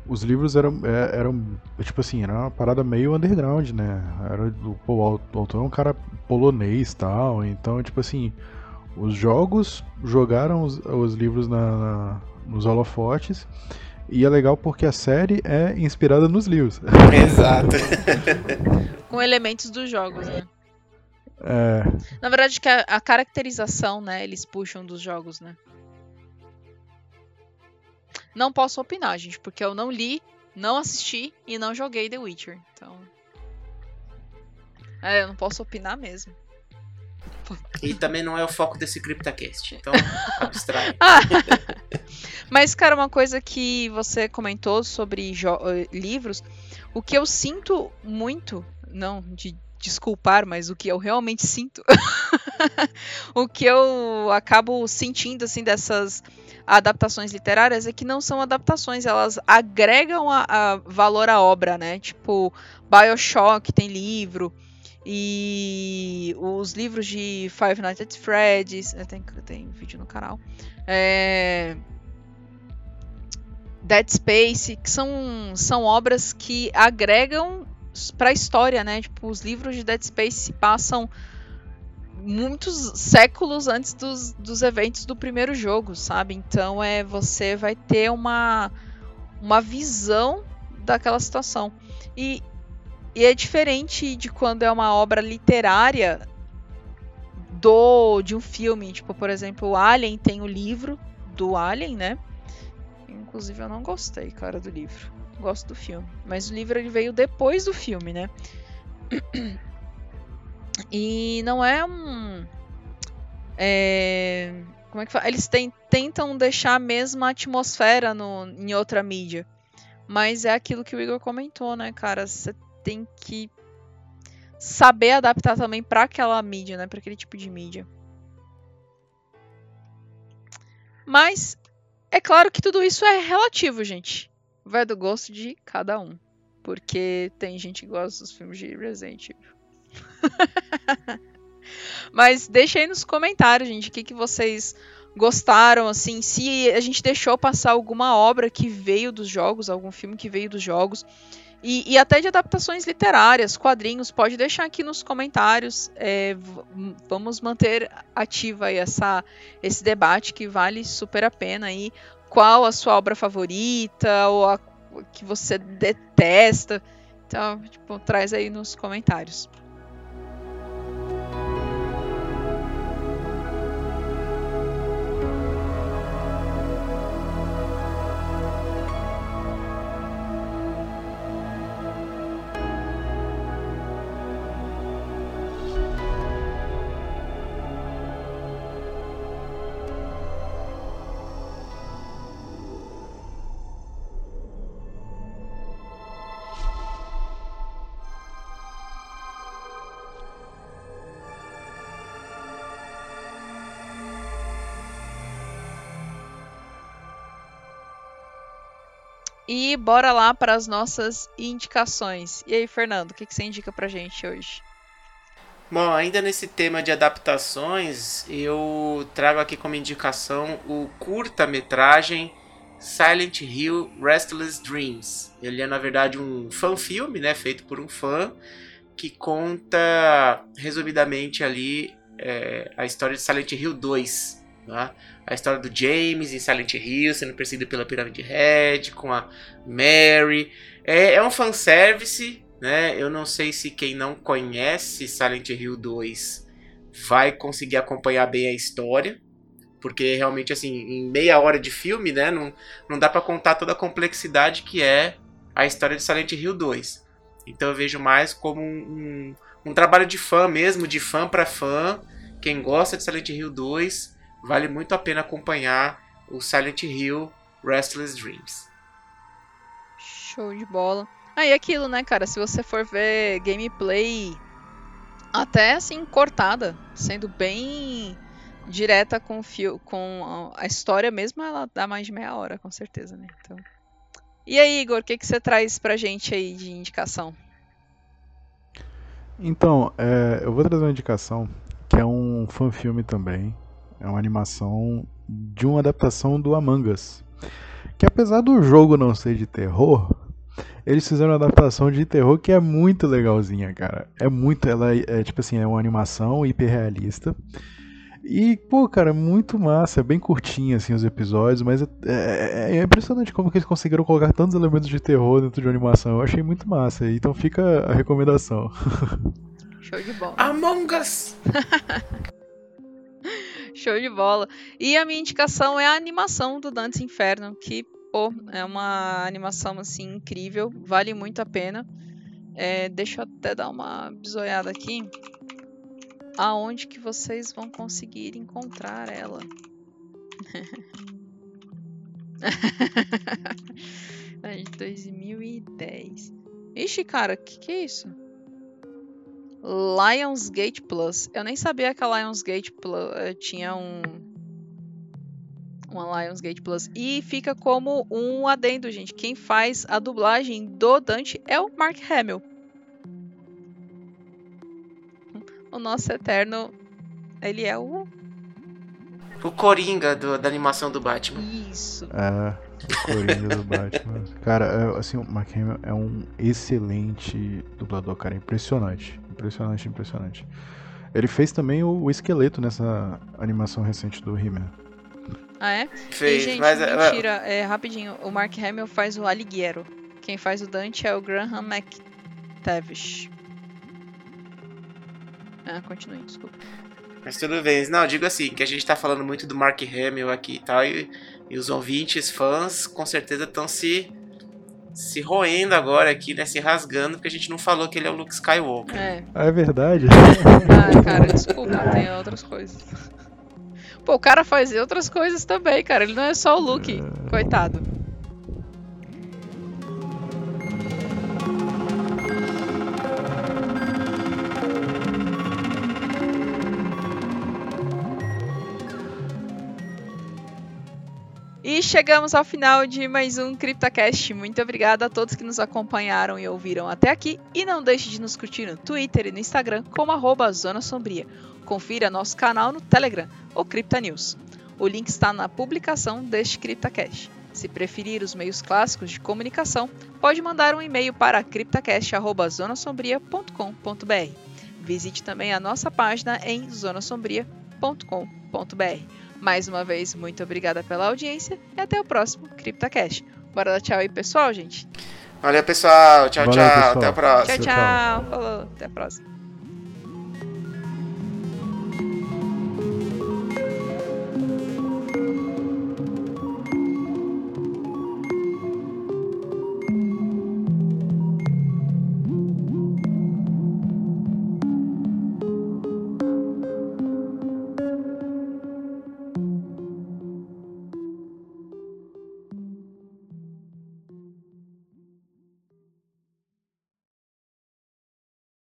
os livros eram, é, eram, tipo assim, era uma parada meio underground, né? Era, pô, o autor é um cara polonês tal, então, tipo assim, os jogos jogaram os, os livros na, na, nos holofotes. E é legal porque a série é inspirada nos livros. [laughs] Exato. Com elementos dos jogos, né? É, Na verdade, que a, a caracterização, né? Eles puxam dos jogos, né? Não posso opinar, gente, porque eu não li, não assisti e não joguei The Witcher. Então. É, eu não posso opinar mesmo. E também não é o foco desse CryptoCast. Então, [laughs] abstrai. [laughs] Mas, cara, uma coisa que você comentou sobre eh, livros, o que eu sinto muito, não de desculpar, mas o que eu realmente sinto, [laughs] o que eu acabo sentindo assim dessas adaptações literárias é que não são adaptações, elas agregam a, a valor à obra, né? Tipo, BioShock tem livro e os livros de Five Nights at Freddy's, né, tem, tem vídeo no canal. É, Dead Space, que são, são obras que agregam para a história, né? Tipo, os livros de Dead Space se passam muitos séculos antes dos, dos eventos do primeiro jogo, sabe? Então é você vai ter uma uma visão daquela situação. E, e é diferente de quando é uma obra literária do de um filme, tipo, por exemplo, o Alien tem o livro do Alien, né? Inclusive eu não gostei, cara, do livro. Gosto do filme, mas o livro ele veio depois do filme, né? E não é um é, como é que fala? Eles tem- tentam deixar a mesma atmosfera no, em outra mídia. Mas é aquilo que o Igor comentou, né, cara? Você tem que saber adaptar também para aquela mídia, né? Para aquele tipo de mídia. Mas é claro que tudo isso é relativo, gente. Vai do gosto de cada um. Porque tem gente que gosta dos filmes de Resident Evil. [laughs] Mas deixa aí nos comentários, gente, o que, que vocês gostaram, assim, se a gente deixou passar alguma obra que veio dos jogos, algum filme que veio dos jogos, e, e até de adaptações literárias, quadrinhos, pode deixar aqui nos comentários. é, vamos manter ativa essa, esse debate que vale super a pena aí. Qual a sua obra favorita, ou a que você detesta. Então, tipo, traz aí nos comentários. E bora lá para as nossas indicações. E aí, Fernando, o que, que você indica pra gente hoje? Bom, ainda nesse tema de adaptações, eu trago aqui como indicação o curta-metragem Silent Hill Restless Dreams. Ele é, na verdade, um fan-filme, né, feito por um fã, que conta, resumidamente ali, é, a história de Silent Hill 2. Tá? A história do James em Silent Hill, sendo perseguido pela Pirâmide Red, com a Mary. É, é um fanservice, né? Eu não sei se quem não conhece Silent Hill 2 vai conseguir acompanhar bem a história, porque realmente assim, em meia hora de filme, né, não, não dá pra contar toda a complexidade que é a história de Silent Hill 2. Então eu vejo mais como um, um, um trabalho de fã mesmo, de fã para fã. Quem gosta de Silent Hill 2, vale muito a pena acompanhar o Silent Hill Restless Dreams. Show de bola. Ah, e aquilo, né, cara? Se você for ver gameplay até assim, cortada, sendo bem direta com, o fio, com a história mesmo, ela dá mais de meia hora, com certeza, né? Então... E aí, Igor, o que, que você traz pra gente aí de indicação? Então, é, eu vou trazer uma indicação que é um fan-filme também. É uma animação de uma adaptação do Among Us. Que apesar do jogo não ser de terror, eles fizeram uma adaptação de terror que é muito legalzinha, cara. É muito, ela é, é, tipo assim, é uma animação hiperrealista. E, pô, cara, muito massa. É bem curtinho, assim, os episódios, mas é, é, é, impressionante como que eles conseguiram colocar tantos elementos de terror dentro de uma animação. Eu achei muito massa. Então fica a recomendação. [laughs] Show de bola. Among Us! [laughs] Show de bola. E a minha indicação é a animação do Dantes Inferno, que, pô, é uma animação, assim, incrível. Vale muito a pena. É, deixa eu até dar uma bisoiada aqui. Aonde que vocês vão conseguir encontrar ela? [laughs] de 2010. Ixi, cara, que que é isso? Lionsgate Plus. Eu nem sabia que a Lionsgate Plus eh, tinha um uma Lionsgate Plus e fica como um adendo, gente. Quem faz a dublagem do Dante é o Mark Hamill. O nosso eterno, ele é o O Coringa do- da animação do Batman. isso. É, o Coringa do Batman. [laughs] Cara, é, assim, o Mark Hamill é um excelente dublador, cara. Impressionante. Impressionante, impressionante. Ele fez também o, o esqueleto nessa animação recente do He-Man. Ah, é? Fez, e, gente, mas é- mentira, é, rapidinho. O Mark Hamill faz o Alighiero. Quem faz o Dante é o Graham McTavish. Ah, continue, desculpa. Mas tudo bem. Não, digo assim, que a gente tá falando muito do Mark Hamill aqui e tal, e, e os ouvintes, fãs, com certeza estão se se roendo agora aqui, né, se rasgando, porque a gente não falou que ele é o Luke Skywalker. É. Ah, é verdade? [laughs] Ah, cara, desculpa, tem outras coisas. Pô, o cara faz outras coisas também, cara. Ele não é só o Luke. Coitado. E chegamos ao final de mais um CryptoCast. Muito obrigada a todos que nos acompanharam e ouviram até aqui. E não deixe de nos curtir no Twitter e no Instagram como arroba Zona Sombria. Confira nosso canal no Telegram, o Cripta News. O link está na publicação deste CryptoCast. Se preferir os meios clássicos de comunicação, pode mandar um e-mail para criptacast.zonasombria.com.br. Visite também a nossa página em zonasombria.com.br. Mais uma vez, muito obrigada pela audiência e até o próximo CryptoCast. Bora dar tchau aí, pessoal, gente. Valeu, pessoal. Tchau, Valeu, tchau. pessoal. Até a próxima. Tchau, Tchau, tchau. Falou. Até a próxima.